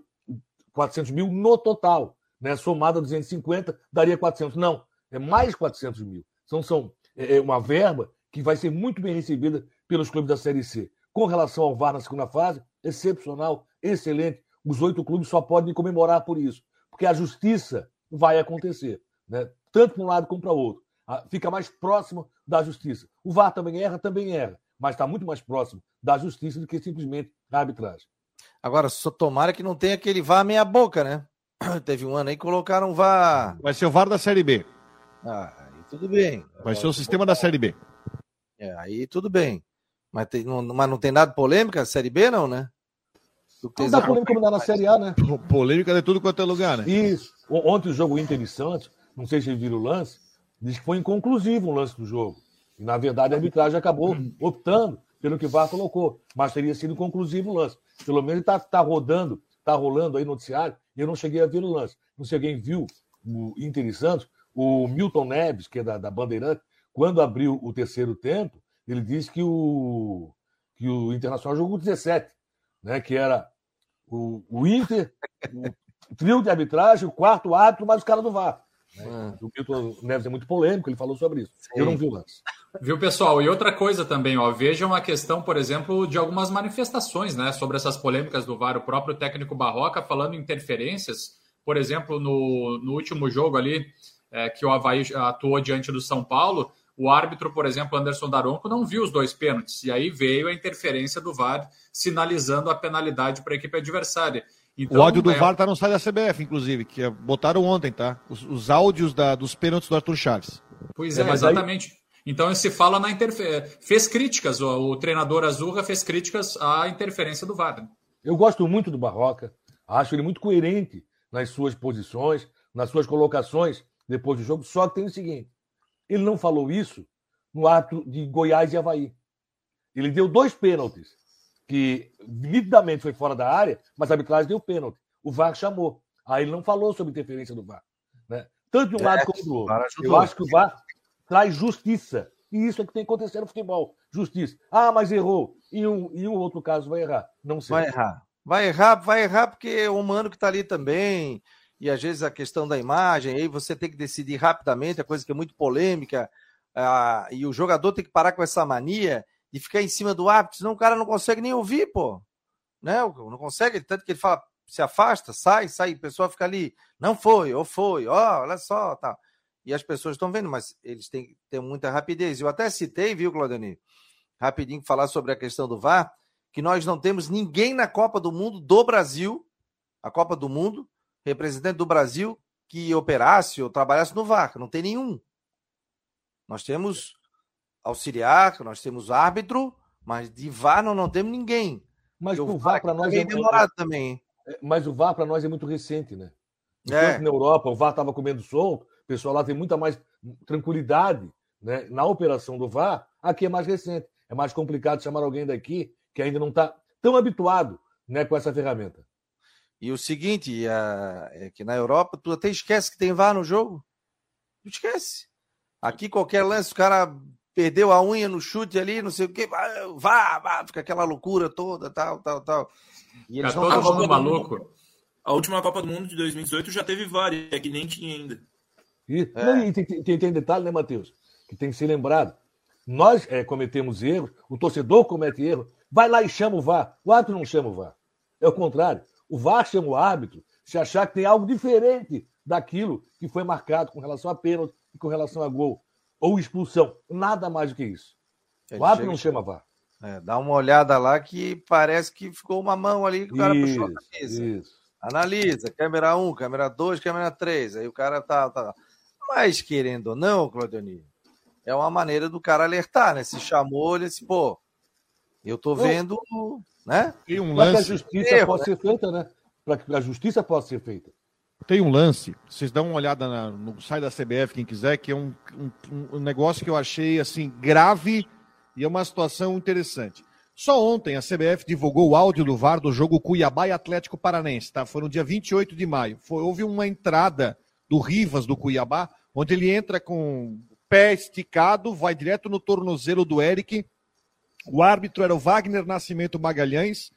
400 mil no total, né? Somado a 250, daria 400. Não, é mais 400 mil. São, são é, é uma verba que vai ser muito bem recebida pelos clubes da Série C. Com relação ao VAR na segunda fase, excepcional, excelente. Os oito clubes só podem comemorar por isso, porque a justiça vai acontecer. Né? tanto para um lado como para o outro. Ah, fica mais próximo da justiça. O VAR também erra, também erra, mas está muito mais próximo da justiça do que simplesmente da arbitragem. Agora, só tomara que não tenha aquele VAR meia boca, né? Teve um ano aí que colocaram VAR. Vai ser o VAR da Série B. Ah, tudo bem. Vai ser o sistema da Série B. É, aí tudo bem. Mas, tem, não, mas não tem nada polêmica a Série B, não, né? Não dá polêmica como dá na Série A, né? Polêmica de tudo quanto é lugar, né? Isso. Ontem o jogo Inter e Santos, não sei se vocês viram o lance, diz que foi inconclusivo o lance do jogo. E, na verdade, a arbitragem acabou optando pelo que o VAR colocou. Mas teria sido conclusivo o lance. Pelo menos está tá rodando, está rolando aí no noticiário, e eu não cheguei a ver o lance. Não sei quem viu o Inter e Santos, o Milton Neves, que é da, da Bandeirante, quando abriu o terceiro tempo, ele disse que o, que o Internacional jogou 17, né? que era o, o Inter, o trio de arbitragem, o quarto árbitro, mais os caras do VAR. Né? Ah. O Milton Neves é muito polêmico, ele falou sobre isso. Sim. Eu não vi o lance. Viu, pessoal? E outra coisa também, ó, vejam a questão, por exemplo, de algumas manifestações, né, sobre essas polêmicas do VAR. O próprio técnico Barroca falando interferências, por exemplo, no, no último jogo ali, é, que o Havaí atuou diante do São Paulo, o árbitro, por exemplo, Anderson Daronco, não viu os dois pênaltis. E aí veio a interferência do VAR, sinalizando a penalidade para a equipe adversária. Então, o áudio do é... VAR está no site da CBF, inclusive, que botaram ontem, tá? Os, os áudios da, dos pênaltis do Arthur Chaves. Pois é, é exatamente. Aí... Então se fala na interferência. Fez críticas, o, o, treinador Azurra fez críticas à interferência do VAR. Eu gosto muito do Barroca, acho ele muito coerente nas suas posições, nas suas colocações depois do jogo, só que tem o seguinte: ele não falou isso no ato de Goiás e Havaí. Ele deu dois pênaltis, que nitidamente foi fora da área, mas a arbitragem deu pênalti. O VAR chamou. Aí ele não falou sobre interferência do VAR. Né? Tanto de um é, lado como do outro. Eu acho que o VAR traz justiça. E isso é que tem que acontecer no futebol. Justiça. Ah, mas errou. E um, e um outro caso vai errar. Não sei. Vai errar. Vai errar, vai errar porque é o humano que está ali também. E às vezes a questão da imagem, aí você tem que decidir rapidamente, a coisa que é muito polêmica. Ah, e o jogador tem que parar com essa mania de ficar em cima do árbitro, senão o cara não consegue nem ouvir, pô. Né? Não consegue, tanto que ele fala, se afasta, sai, sai, o pessoal fica ali, não foi, ou foi, ó, olha só. Tá. E as pessoas estão vendo, mas eles têm que ter muita rapidez. Eu até citei, viu, Claudionir, rapidinho falar sobre a questão do VAR, que nós não temos ninguém na Copa do Mundo do Brasil, a Copa do Mundo, representante do Brasil, que operasse ou trabalhasse no VAR. Não tem nenhum. Nós temos auxiliar, nós temos árbitro, mas de VAR não, não temos ninguém. Mas o VAR para nós é demorado também. É, mas o VAR para nós é muito recente, né? Enquanto é. na Europa o VAR estava comendo solto, o pessoal lá tem muita mais tranquilidade né, na operação do VAR. Aqui é mais recente. É mais complicado chamar alguém daqui que ainda não está tão habituado né, com essa ferramenta. E o seguinte, é que na Europa tu até esquece que tem VAR no jogo. Tu esquece. Aqui qualquer lance, o cara perdeu a unha no chute ali, não sei o quê, vá, vá, fica aquela loucura toda, tal, tal, tal. E eles não todo maluco. A última Copa do Mundo de 2018 já teve VAR, é que nem tinha ainda. E, é. não, e tem, tem, tem, detalhe, né, Matheus? Que tem que ser lembrado. Nós é, cometemos erros, o torcedor comete erro, vai lá e chama o VAR. O árbitro não chama o VAR. É o contrário. O VAR chama o árbitro se achar que tem algo diferente daquilo que foi marcado com relação a pênalti e com relação a gol. Ou expulsão. Nada mais do que isso. Ele o árbitro não chama VAR. É, dá uma olhada lá que parece que ficou uma mão ali que o cara isso, puxou a camisa. Isso. Analisa, câmera 1, câmera 2, câmera 3. Aí o cara tá, tá. Mas, querendo ou não, Claudionir, é uma maneira do cara alertar, né? Se chamou, ele disse, pô, eu tô vendo, né? Tem um lance. Para que a justiça erro, possa né? ser feita, né? Para que a justiça possa ser feita. Tem um lance, vocês dão uma olhada na, no site da CBF, quem quiser, que é um, um, um negócio que eu achei assim grave e é uma situação interessante. Só ontem a CBF divulgou o áudio do VAR do jogo Cuiabá e Atlético Paranense, tá? Foi no dia 28 de maio. Foi, houve uma entrada do Rivas do Cuiabá, onde ele entra com o pé esticado, vai direto no tornozelo do Eric. O árbitro era o Wagner Nascimento Magalhães,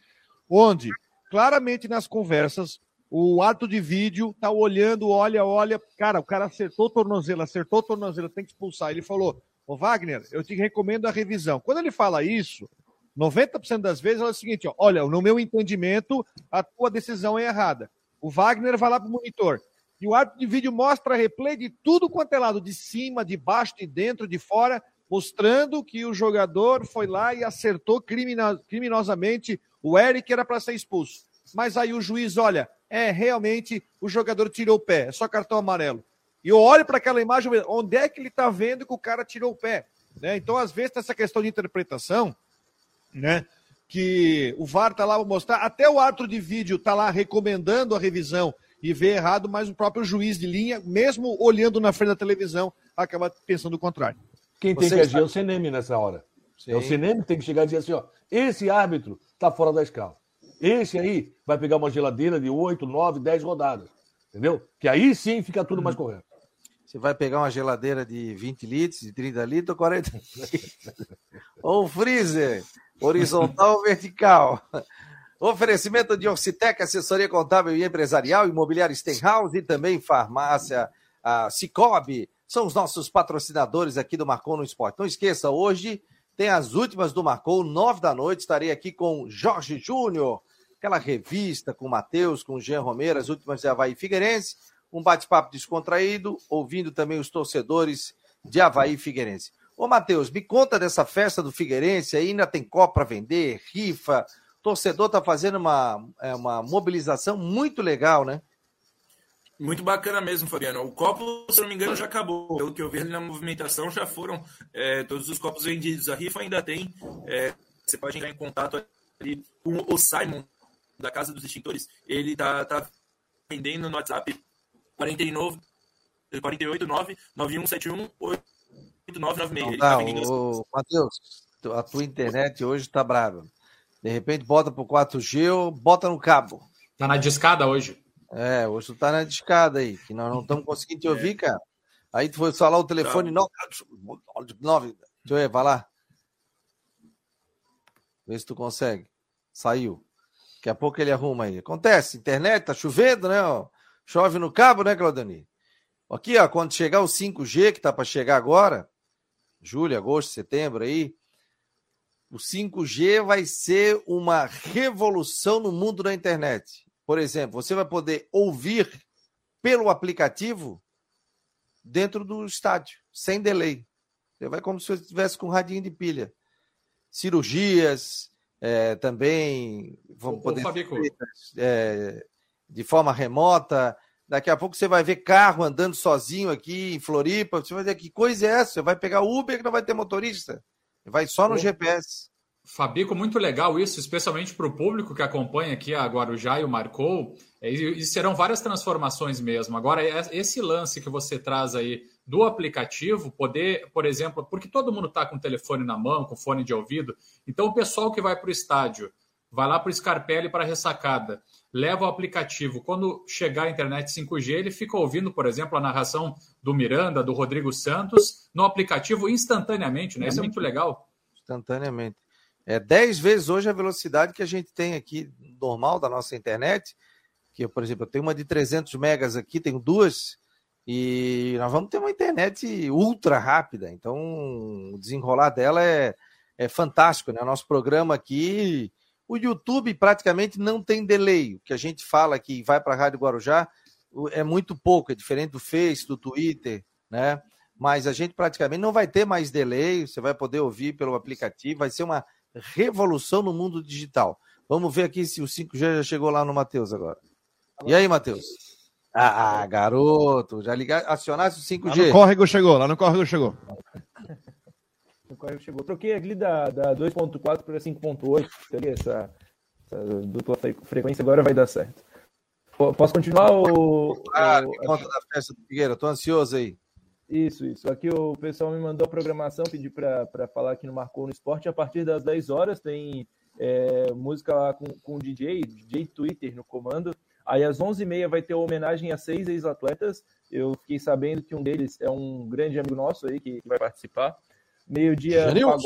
onde claramente nas conversas o ato de vídeo tá olhando, olha, olha, cara, o cara acertou o tornozelo, acertou o tornozelo, tem que expulsar. Ele falou: Ô Wagner, eu te recomendo a revisão. Quando ele fala isso, 90% das vezes é o seguinte: ó, olha, no meu entendimento, a tua decisão é errada. O Wagner vai lá para o monitor. E o árbitro de vídeo mostra replay de tudo quanto é lado, de cima, de baixo, de dentro, de fora, mostrando que o jogador foi lá e acertou criminosamente o Eric, era para ser expulso. Mas aí o juiz, olha, é realmente o jogador tirou o pé, é só cartão amarelo. E eu olho para aquela imagem, onde é que ele está vendo que o cara tirou o pé? Né? Então, às vezes, essa questão de interpretação, né? Que o VAR está lá para mostrar, até o árbitro de vídeo está lá recomendando a revisão e vê errado, mas o próprio juiz de linha, mesmo olhando na frente da televisão, acaba pensando o contrário. Quem tem Você que agir é o CNM nessa hora. Sim. É o CNM que tem que chegar e dizer assim: ó, esse árbitro está fora da escala. Esse aí vai pegar uma geladeira de 8, 9, 10 rodadas. Entendeu? Que aí sim fica tudo mais correto. Você vai pegar uma geladeira de 20 litros, de 30 litros ou 40 litros. ou freezer, horizontal ou vertical. Oferecimento de Orcitec, assessoria contábil e empresarial, imobiliário Stenhouse e também farmácia a Cicobi. São os nossos patrocinadores aqui do Marcou no Esporte. Não esqueça, hoje tem as últimas do Marcou, nove da noite. Estarei aqui com Jorge Júnior, aquela revista com o Matheus, com o Jean Romero, as últimas de Havaí Figueirense. Um bate-papo descontraído, ouvindo também os torcedores de Havaí Figueirense. Ô, Matheus, me conta dessa festa do Figueirense, ainda tem copo para vender, rifa. O torcedor está fazendo uma, é, uma mobilização muito legal, né? Muito bacana mesmo, Fabiano. O copo, se não me engano, já acabou. Pelo que eu vi ali na movimentação, já foram é, todos os copos vendidos. A rifa ainda tem. É, você pode entrar em contato ali com o Simon, da Casa dos Extintores. Ele tá, tá vendendo no WhatsApp 49, 489 9171 8996. Não, tá ô, Matheus, a tua internet hoje está brava. De repente bota pro 4G ou bota no cabo. Tá na discada hoje. É, hoje tu tá na discada aí, que nós não estamos conseguindo te ouvir, cara. Aí tu foi falar o telefone tá. 9. Deixa eu ver, vai lá. Vê se tu consegue. Saiu. Daqui a pouco ele arruma aí. Acontece, internet, tá chovendo, né? Ó. Chove no cabo, né, Claudani? Aqui, ó, quando chegar o 5G, que tá para chegar agora, julho, agosto, setembro aí, o 5G vai ser uma revolução no mundo da internet. Por exemplo, você vai poder ouvir pelo aplicativo dentro do estádio, sem delay. Você vai como se você estivesse com um radinho de pilha. Cirurgias é, também vão poder ser é, de forma remota. Daqui a pouco você vai ver carro andando sozinho aqui em Floripa. Você vai dizer que coisa é essa? Você vai pegar Uber que não vai ter motorista. Vai só no GPS. Fabico, muito legal isso, especialmente para o público que acompanha aqui a Guarujá e o Marcou. É, e serão várias transformações mesmo. Agora, é, esse lance que você traz aí do aplicativo, poder, por exemplo, porque todo mundo está com o telefone na mão, com fone de ouvido. Então, o pessoal que vai para o estádio, vai lá para o Scarpelli para a ressacada, leva o aplicativo. Quando chegar a internet 5G, ele fica ouvindo, por exemplo, a narração do Miranda, do Rodrigo Santos, no aplicativo instantaneamente, né? Isso é muito legal. Instantaneamente. É 10 vezes hoje a velocidade que a gente tem aqui normal da nossa internet. Que, por exemplo, eu tenho uma de 300 megas aqui, tenho duas, e nós vamos ter uma internet ultra rápida. Então, o desenrolar dela é, é fantástico, né? O nosso programa aqui, o YouTube praticamente não tem delay. O que a gente fala aqui vai para a Rádio Guarujá é muito pouco, é diferente do Face, do Twitter, né? Mas a gente praticamente não vai ter mais delay, você vai poder ouvir pelo aplicativo, vai ser uma revolução no mundo digital. Vamos ver aqui se o 5G já chegou lá no Matheus agora. E aí, Matheus? Ah, garoto, já ligar, acionasse o 5G. Lá no córrego chegou, lá no córrego chegou. no córrego chegou. Troquei ali da, da 2.4 para 5.8, essa, essa dupla frequência agora vai dar certo. Posso continuar ou. Ah, me conta da festa do Figueira, tô ansioso aí. Isso, isso. Aqui o pessoal me mandou a programação, pedi para falar aqui no Marcou no Esporte. A partir das 10 horas tem é, música lá com, com o DJ, DJ Twitter no comando. Aí às 11h30 vai ter uma homenagem a seis ex-atletas. Eu fiquei sabendo que um deles é um grande amigo nosso aí que, que vai participar. Meio-dia, pagode,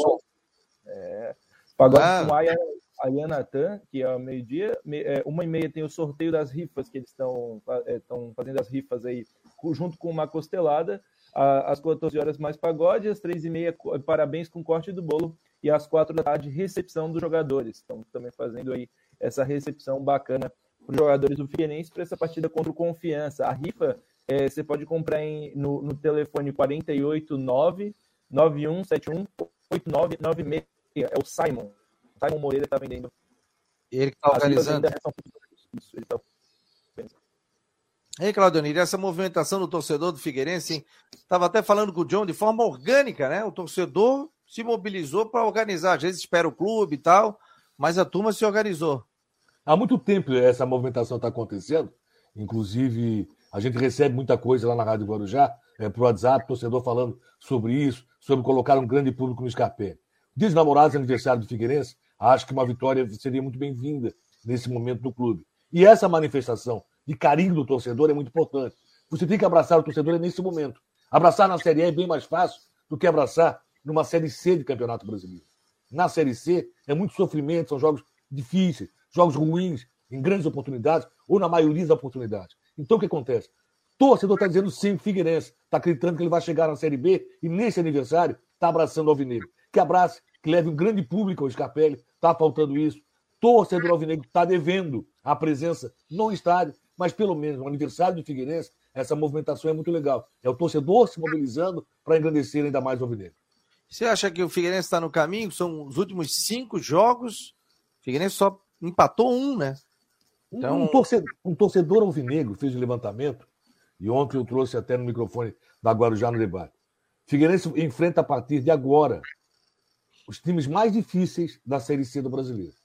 é, pagode ah. com que é meio-dia. É, uma e meia tem o sorteio das rifas, que eles estão é, fazendo as rifas aí junto com uma costelada às 14 horas mais pagode, às 3 e meia parabéns com corte do bolo e às 4 da tarde recepção dos jogadores. Estão também fazendo aí essa recepção bacana para os jogadores do Figueirense para essa partida contra o Confiança. A rifa é, você pode comprar em, no, no telefone 489 9171 8996. É o Simon. Simon Moreira está vendendo. Ele que está organizando. Isso, ele está Ei, Claudionir, essa movimentação do torcedor do Figueirense, estava até falando com o John de forma orgânica, né? O torcedor se mobilizou para organizar. Às vezes espera o clube e tal, mas a turma se organizou. Há muito tempo essa movimentação está acontecendo. Inclusive, a gente recebe muita coisa lá na Rádio Guarujá, é, o WhatsApp, torcedor falando sobre isso, sobre colocar um grande público no Scarpé. Dias dos namorados, aniversário do Figueirense, acho que uma vitória seria muito bem-vinda nesse momento do clube. E essa manifestação de carinho do torcedor é muito importante. Você tem que abraçar o torcedor nesse momento. Abraçar na Série A é bem mais fácil do que abraçar numa Série C de Campeonato Brasileiro. Na Série C é muito sofrimento, são jogos difíceis, jogos ruins, em grandes oportunidades, ou na maioria das oportunidades. Então o que acontece? torcedor está dizendo sim, Figueirense. Está acreditando que ele vai chegar na Série B e nesse aniversário está abraçando o Alvinegro. Que abrace, que leve um grande público ao Scarpelli. Está faltando isso. Torcedor Alvinegro está devendo a presença no estádio, mas pelo menos no aniversário do Figueirense, essa movimentação é muito legal. É o torcedor se mobilizando para engrandecer ainda mais o Alvinegro. Você acha que o Figueirense está no caminho? São os últimos cinco jogos. O Figueirense só empatou um, né? Então... Um, torcedor, um torcedor alvinegro fez o levantamento, e ontem eu trouxe até no microfone da Guarujá no debate. Figueirense enfrenta a partir de agora os times mais difíceis da Série C do brasileiro.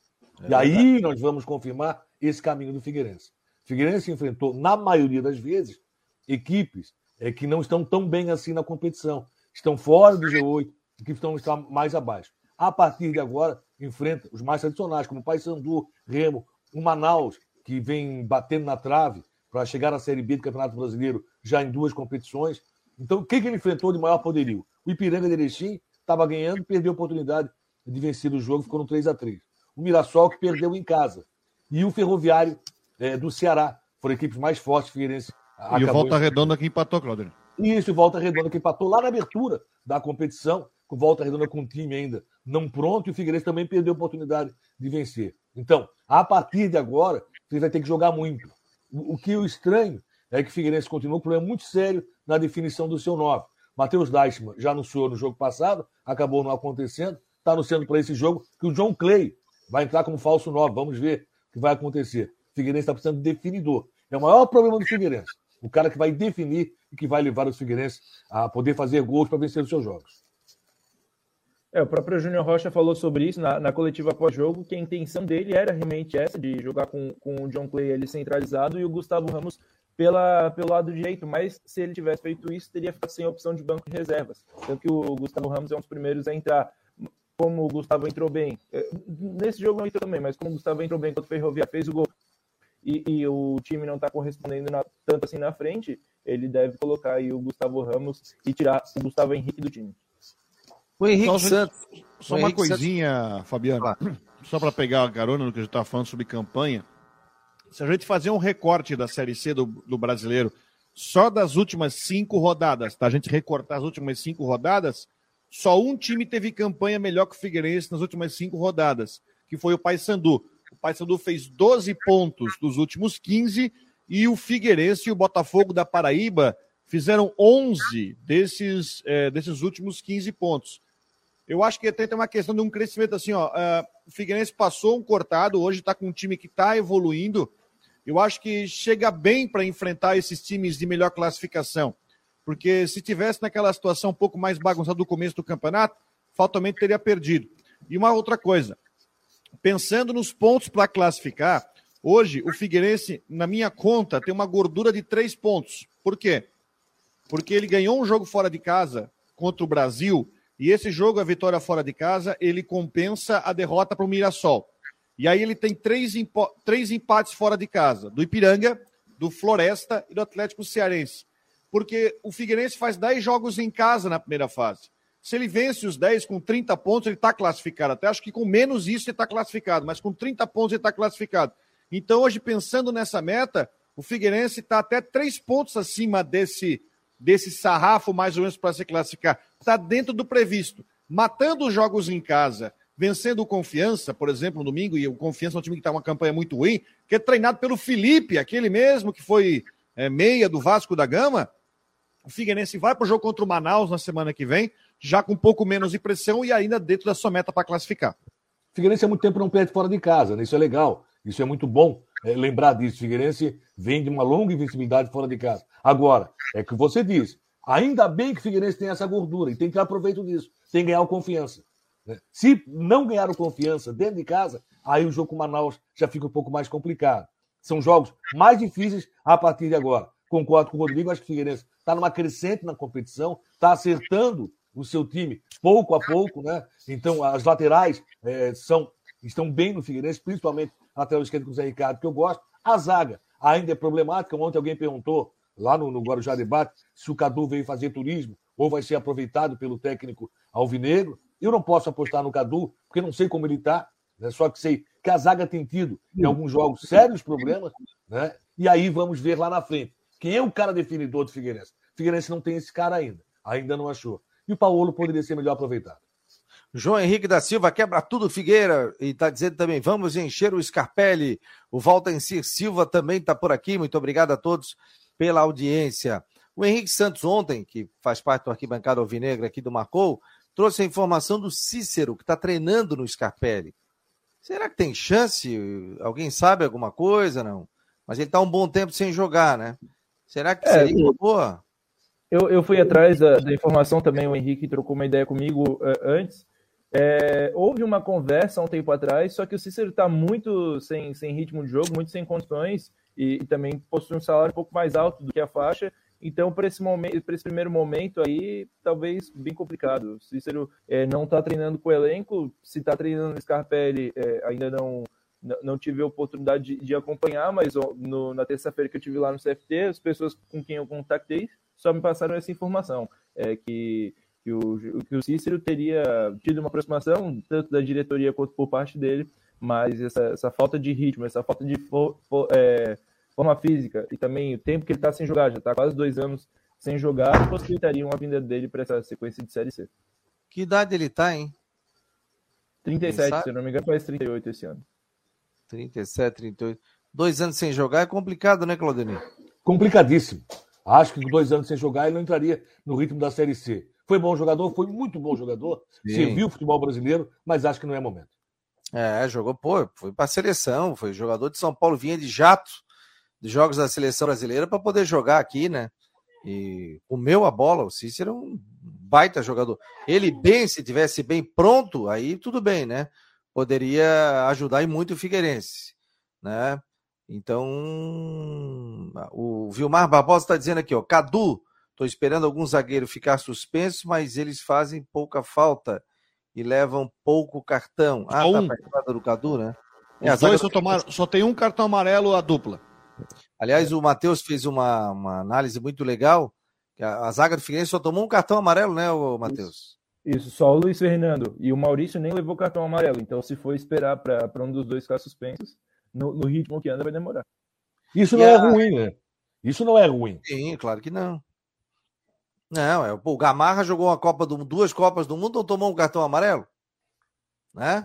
É e aí nós vamos confirmar esse caminho do Figueirense. Figueirense enfrentou, na maioria das vezes, equipes é, que não estão tão bem assim na competição. Estão fora do G8, equipes que estão mais abaixo. A partir de agora, enfrenta os mais tradicionais, como o Paysandu, Remo, o Manaus, que vem batendo na trave para chegar à Série B do Campeonato Brasileiro já em duas competições. Então, o que, que ele enfrentou de maior poderio? O Ipiranga de Erechim estava ganhando, perdeu a oportunidade de vencer o jogo, ficou no 3 a 3 O Mirassol, que perdeu em casa. E o Ferroviário é, do Ceará. Foram equipes mais fortes, Figueirense. E o Volta Redonda que empatou, Claudio. Isso, o Volta Redonda que empatou lá na abertura da competição, com Volta Redonda com o time ainda não pronto, e o Figueirense também perdeu a oportunidade de vencer. Então, a partir de agora, ele vai ter que jogar muito. O, o que eu estranho é que o Figueirense continua com um problema muito sério na definição do seu 9. Matheus Deichmann já anunciou no jogo passado, acabou não acontecendo, está anunciando para esse jogo que o John Clay vai entrar como falso 9. Vamos ver o que vai acontecer. O Figueirense está precisando de definidor. É o maior problema do Figueirense. O cara que vai definir e que vai levar os Figueirense a poder fazer gols para vencer os seus jogos. É, o próprio Júnior Rocha falou sobre isso na, na coletiva pós-jogo, que a intenção dele era realmente essa, de jogar com, com o John Clay ali centralizado e o Gustavo Ramos pela, pelo lado direito, mas se ele tivesse feito isso, teria ficado sem opção de banco de reservas. Tanto que o Gustavo Ramos é um dos primeiros a entrar. Como o Gustavo entrou bem, é, nesse jogo não entrou também, mas como o Gustavo entrou bem quando o Ferroviário fez o gol e, e o time não está correspondendo na, tanto assim na frente, ele deve colocar aí o Gustavo Ramos e tirar o Gustavo Henrique do time. O Henrique só, Santos. Só o uma Henrique coisinha, Santos. Fabiano. Só para pegar a carona no que a gente estava falando sobre campanha. Se a gente fazer um recorte da Série C do, do brasileiro, só das últimas cinco rodadas, tá? A gente recortar as últimas cinco rodadas, só um time teve campanha melhor que o Figueirense nas últimas cinco rodadas, que foi o Paysandu. O Paysandu fez 12 pontos dos últimos 15 e o Figueirense e o Botafogo da Paraíba fizeram 11 desses, é, desses últimos 15 pontos. Eu acho que tem uma questão de um crescimento assim, ó. Uh, o Figueirense passou um cortado, hoje está com um time que está evoluindo. Eu acho que chega bem para enfrentar esses times de melhor classificação. Porque se tivesse naquela situação um pouco mais bagunçada do começo do campeonato, fatalmente teria perdido. E uma outra coisa, pensando nos pontos para classificar, hoje o Figueirense, na minha conta, tem uma gordura de três pontos. Por quê? Porque ele ganhou um jogo fora de casa contra o Brasil e esse jogo, a vitória fora de casa, ele compensa a derrota para o Mirassol. E aí ele tem três, três empates fora de casa: do Ipiranga, do Floresta e do Atlético Cearense. Porque o Figueirense faz 10 jogos em casa na primeira fase. Se ele vence os 10 com 30 pontos, ele está classificado. Até acho que com menos isso ele está classificado, mas com 30 pontos ele está classificado. Então, hoje, pensando nessa meta, o Figueirense está até três pontos acima desse desse sarrafo, mais ou menos, para se classificar. Está dentro do previsto. Matando os jogos em casa, vencendo o Confiança, por exemplo, no domingo, e o Confiança é um time que está uma campanha muito ruim, que é treinado pelo Felipe, aquele mesmo que foi é, meia do Vasco da Gama. O Figueirense vai para o jogo contra o Manaus na semana que vem, já com um pouco menos de pressão e ainda dentro da sua meta para classificar. O Figueirense há muito tempo não perde fora de casa, né? isso é legal, isso é muito bom é, lembrar disso. O Figueirense vem de uma longa invencibilidade fora de casa. Agora, é que você diz, ainda bem que o Figueirense tem essa gordura e tem que ter proveito disso, tem que ganhar confiança. Né? Se não ganhar o confiança dentro de casa, aí o jogo com o Manaus já fica um pouco mais complicado. São jogos mais difíceis a partir de agora. Concordo com o Rodrigo, acho que o Figueirense está numa crescente na competição, está acertando o seu time pouco a pouco, né? Então, as laterais é, são, estão bem no Figueirense, principalmente a lateral esquerda com o Zé Ricardo, que eu gosto. A zaga ainda é problemática. Ontem alguém perguntou lá no, no Guarujá Debate se o Cadu veio fazer turismo ou vai ser aproveitado pelo técnico Alvinegro. Eu não posso apostar no Cadu, porque não sei como ele está, né? só que sei que a zaga tem tido em alguns jogos sérios problemas, né? e aí vamos ver lá na frente. Quem é o cara definidor do Figueirense? O Figueirense não tem esse cara ainda. Ainda não achou. E o Paulo poderia ser melhor aproveitado. João Henrique da Silva quebra tudo, Figueira, e está dizendo também: vamos encher o Scarpelli. O Valtencir Silva também está por aqui. Muito obrigado a todos pela audiência. O Henrique Santos, ontem, que faz parte do arquibancada Alvinegra aqui do Marcou, trouxe a informação do Cícero, que está treinando no Scarpelli. Será que tem chance? Alguém sabe alguma coisa? Não. Mas ele está um bom tempo sem jogar, né? Será que seria é, uma boa? Eu, eu fui atrás da, da, informação também, o Henrique trocou uma ideia comigo uh, antes. É, houve uma conversa há um tempo atrás, só que o Cícero está muito sem, sem ritmo de jogo, muito sem condições e, e, também possui um salário um pouco mais alto do que a faixa. Então, para esse, momento, esse primeiro momento aí, talvez bem complicado. O Cícero é, não está treinando com o elenco, se está treinando no Scarpelli, é, ainda não, não tive a oportunidade de, de acompanhar, mas no, na terça-feira que eu tive lá no CFT, as pessoas com quem eu contatei só me passaram essa informação, é que que o, que o Cícero teria tido uma aproximação, tanto da diretoria quanto por parte dele, mas essa, essa falta de ritmo, essa falta de for, for, é, forma física e também o tempo que ele está sem jogar, já está quase dois anos sem jogar, possibilitariam a vinda dele para essa sequência de Série C. Que idade ele está, hein? 37, se não me engano, faz 38 esse ano. 37, 38. Dois anos sem jogar é complicado, né, Claudemir? Complicadíssimo. Acho que dois anos sem jogar ele não entraria no ritmo da Série C. Foi bom jogador, foi muito bom jogador, Sim. serviu o futebol brasileiro, mas acho que não é momento. É, jogou, pô, foi para a seleção, foi jogador de São Paulo, vinha de jato de jogos da seleção brasileira para poder jogar aqui, né? E comeu a bola, o Cícero é um baita jogador. Ele bem, se tivesse bem pronto, aí tudo bem, né? Poderia ajudar e muito o Figueirense, né? Então, o Vilmar Barbosa está dizendo aqui, ó, Cadu, estou esperando algum zagueiro ficar suspenso, mas eles fazem pouca falta e levam pouco cartão. Ah, tá um. tá do Cadu, né? É, Os dois só, tomaram, só tem um cartão amarelo a dupla. Aliás, o Matheus fez uma, uma análise muito legal. A, a zaga do Figueirense só tomou um cartão amarelo, né, Matheus? Isso, só o Luiz Fernando. E o Maurício nem levou cartão amarelo. Então, se for esperar para um dos dois ficar suspensos, no, no, ritmo que anda, vai demorar. Isso e não é a... é ruim, né? Isso não é ruim. Sim, claro que não. Não, é, pô, o Gamarra jogou uma Copa do duas Copas do Mundo ou tomou um cartão amarelo? Né?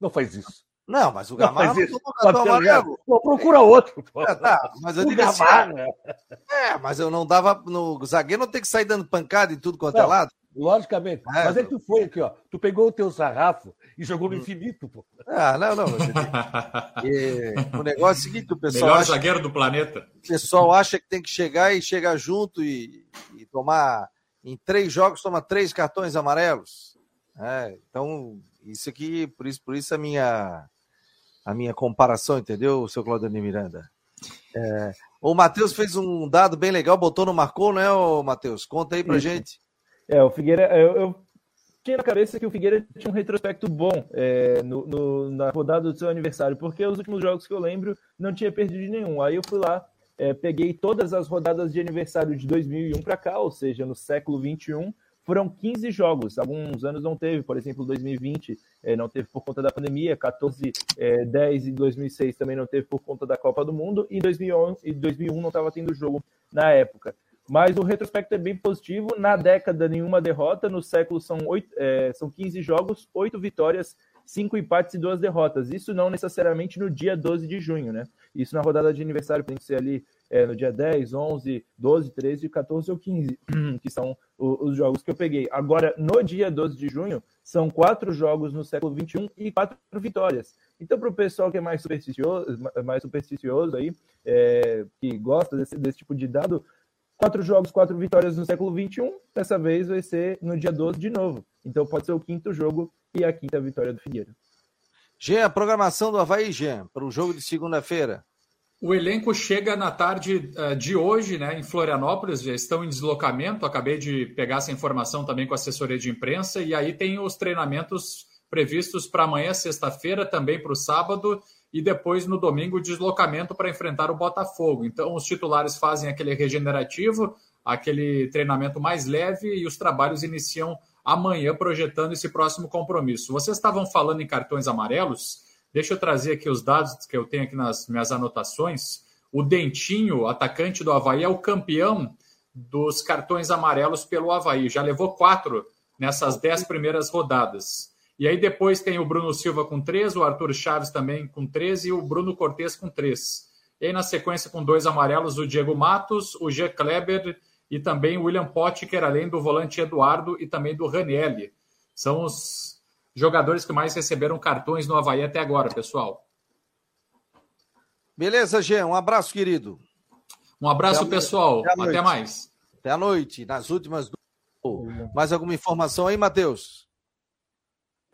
Não faz isso. Não, mas o Gamarra não, não tomou cartão amarelo. Pô, procura outro. Pô. É, tá, mas eu o digo assim, Gamarra. Assim, é, mas eu não dava. No zagueiro não tem que sair dando pancada em tudo quanto é não, é lado. Logicamente. É, mas é que tu foi aqui, ó. Tu pegou o teu sarrafo e jogou no hum. infinito, pô. Ah, não, não. e, o negócio é o seguinte, o pessoal. Melhor acha, zagueiro do planeta. O pessoal acha que tem que chegar e chegar junto e, e tomar. Em três jogos, toma três cartões amarelos. É, então, isso aqui, por isso, por isso a minha, a minha comparação, entendeu, seu Claudio Miranda? É, o Matheus fez um dado bem legal, botou no marcou, né, Matheus? Conta aí pra isso. gente. É, o Figueira, eu, eu, tinha na cabeça que o Figueira tinha um retrospecto bom é, no, no, na rodada do seu aniversário, porque os últimos jogos que eu lembro não tinha perdido nenhum. Aí eu fui lá, é, peguei todas as rodadas de aniversário de 2001 para cá, ou seja, no século 21, foram 15 jogos. Alguns anos não teve, por exemplo, 2020 é, não teve por conta da pandemia, 14, é, 10 e 2006 também não teve por conta da Copa do Mundo, e 2011 e 2001 não estava tendo jogo na época. Mas o retrospecto é bem positivo. Na década, nenhuma derrota. No século, são, 8, é, são 15 jogos, 8 vitórias, 5 empates e 2 derrotas. Isso não necessariamente no dia 12 de junho, né? Isso na rodada de aniversário tem que ser ali é, no dia 10, 11, 12, 13, 14 ou 15, que são os jogos que eu peguei. Agora, no dia 12 de junho, são quatro jogos no século 21 e quatro vitórias. Então, para o pessoal que é mais supersticioso, mais supersticioso aí, é, que gosta desse, desse tipo de dado, Quatro jogos, quatro vitórias no século XXI. Dessa vez vai ser no dia 12 de novo. Então pode ser o quinto jogo e a quinta vitória do Figueira. Jean, a programação do Havaí, Jean, para o jogo de segunda-feira. O elenco chega na tarde uh, de hoje, né, em Florianópolis, já estão em deslocamento. Acabei de pegar essa informação também com a assessoria de imprensa. E aí tem os treinamentos previstos para amanhã, sexta-feira, também para o sábado e depois no domingo o deslocamento para enfrentar o Botafogo. Então os titulares fazem aquele regenerativo, aquele treinamento mais leve e os trabalhos iniciam amanhã projetando esse próximo compromisso. Vocês estavam falando em cartões amarelos, deixa eu trazer aqui os dados que eu tenho aqui nas minhas anotações. o Dentinho, atacante do Havaí, é o campeão dos cartões amarelos pelo Havaí. Já levou quatro nessas dez primeiras rodadas. E aí depois tem o Bruno Silva com três, o Arthur Chaves também com três e o Bruno Cortes com três. E aí na sequência com dois amarelos, o Diego Matos, o G. Kleber e também o William Potker, além do volante Eduardo e também do Ranielli. São os jogadores que mais receberam cartões no Havaí até agora, pessoal. Beleza, Gê. Um abraço, querido. Um abraço, até pessoal. Até, até, mais. Até a noite. Nas últimas. Mais alguma informação aí, Matheus?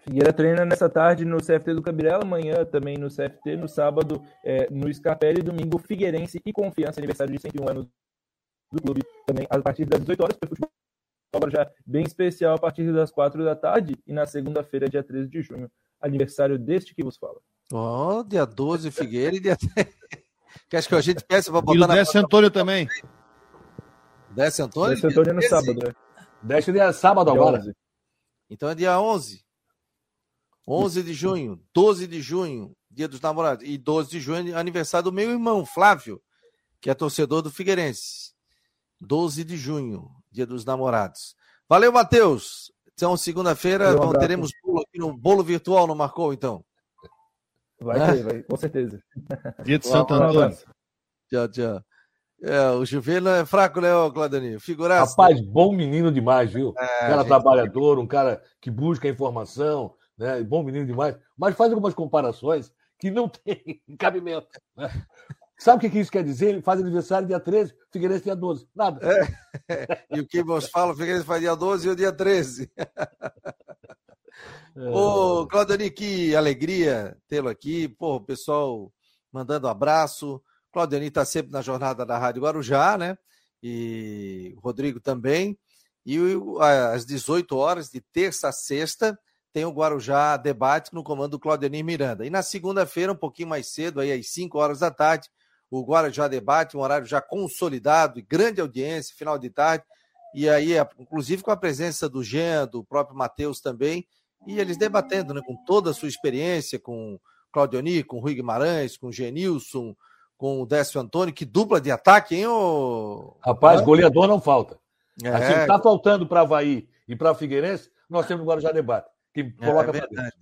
Figueira treina nessa tarde no CFT do Cabirela, amanhã também no CFT, no sábado é, no Scarpelli, domingo Figueirense e Confiança, aniversário de 101 anos do clube, também a partir das 18 horas, futebol agora já bem especial a partir das 4 da tarde e na segunda-feira, dia 13 de junho, aniversário deste que vos fala. Ó, oh, dia 12 Figueira e dia que acho que a gente peça para botar e o na Décio Antônio também. Décio Antônio? Décio Antônio no sábado, né? Décio dia sábado agora. Então é dia 11. 11 de junho, 12 de junho, dia dos namorados. E 12 de junho, aniversário do meu irmão, Flávio, que é torcedor do Figueirense. 12 de junho, dia dos namorados. Valeu, Matheus. Então, segunda-feira, um teremos bolo aqui no bolo virtual, não marcou, então? Vai ter, vai, com certeza. Dia de Santo Antônio. Tchau, tchau. É, o Juvenil é fraco, né, Claudinho? Figuraça. Rapaz, bom menino demais, viu? É, um cara gente... trabalhador, um cara que busca informação, né? Bom menino demais. Mas faz algumas comparações que não tem cabimento. Né? Sabe o que isso quer dizer? Ele faz aniversário dia 13, Figueirense dia 12. Nada. É. E o que vos fala, o Figueirense faz dia 12 e o dia 13. É. Ô, Claudani, que alegria tê-lo aqui. Pô, o pessoal mandando abraço. Claudani está sempre na jornada da Rádio Guarujá, né? E o Rodrigo também. E às 18 horas, de terça a sexta, tem o Guarujá Debate no comando do Claudenir Miranda. E na segunda-feira, um pouquinho mais cedo, aí às 5 horas da tarde, o Guarujá Debate, um horário já consolidado e grande audiência, final de tarde. E aí, inclusive com a presença do Jean, do próprio Matheus também, e eles debatendo né, com toda a sua experiência, com Claudioni, com Rui Guimarães, com Genilson, com o Décio Antônio, que dupla de ataque, hein, ô... Rapaz, goleador não falta. É. Assim, está faltando para Havaí e para Figueirense, nós temos o Guarujá Debate, que é coloca é verdade.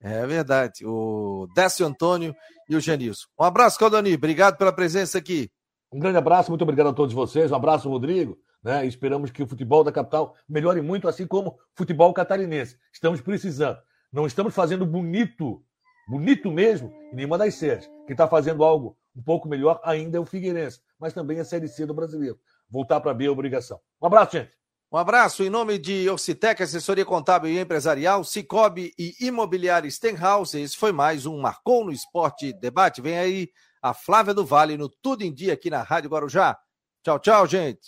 É verdade. O Décio Antônio e o Genilson. Um abraço, Claudoni. Obrigado pela presença aqui. Um grande abraço, muito obrigado a todos vocês. Um abraço, Rodrigo. Né? Esperamos que o futebol da capital melhore muito, assim como o futebol catarinense. Estamos precisando. Não estamos fazendo bonito, bonito mesmo, em nenhuma das séries. Quem está fazendo algo um pouco melhor ainda é o Figueirense, mas também a Série C do brasileiro. Voltar para B é obrigação. Um abraço, gente. Um abraço em nome de Ocitec, assessoria contábil e empresarial, Cicobi e Imobiliária Stenhouse. Esse foi mais um Marcou no Esporte Debate. Vem aí a Flávia do Vale no Tudo em Dia aqui na Rádio Guarujá. Tchau, tchau, gente.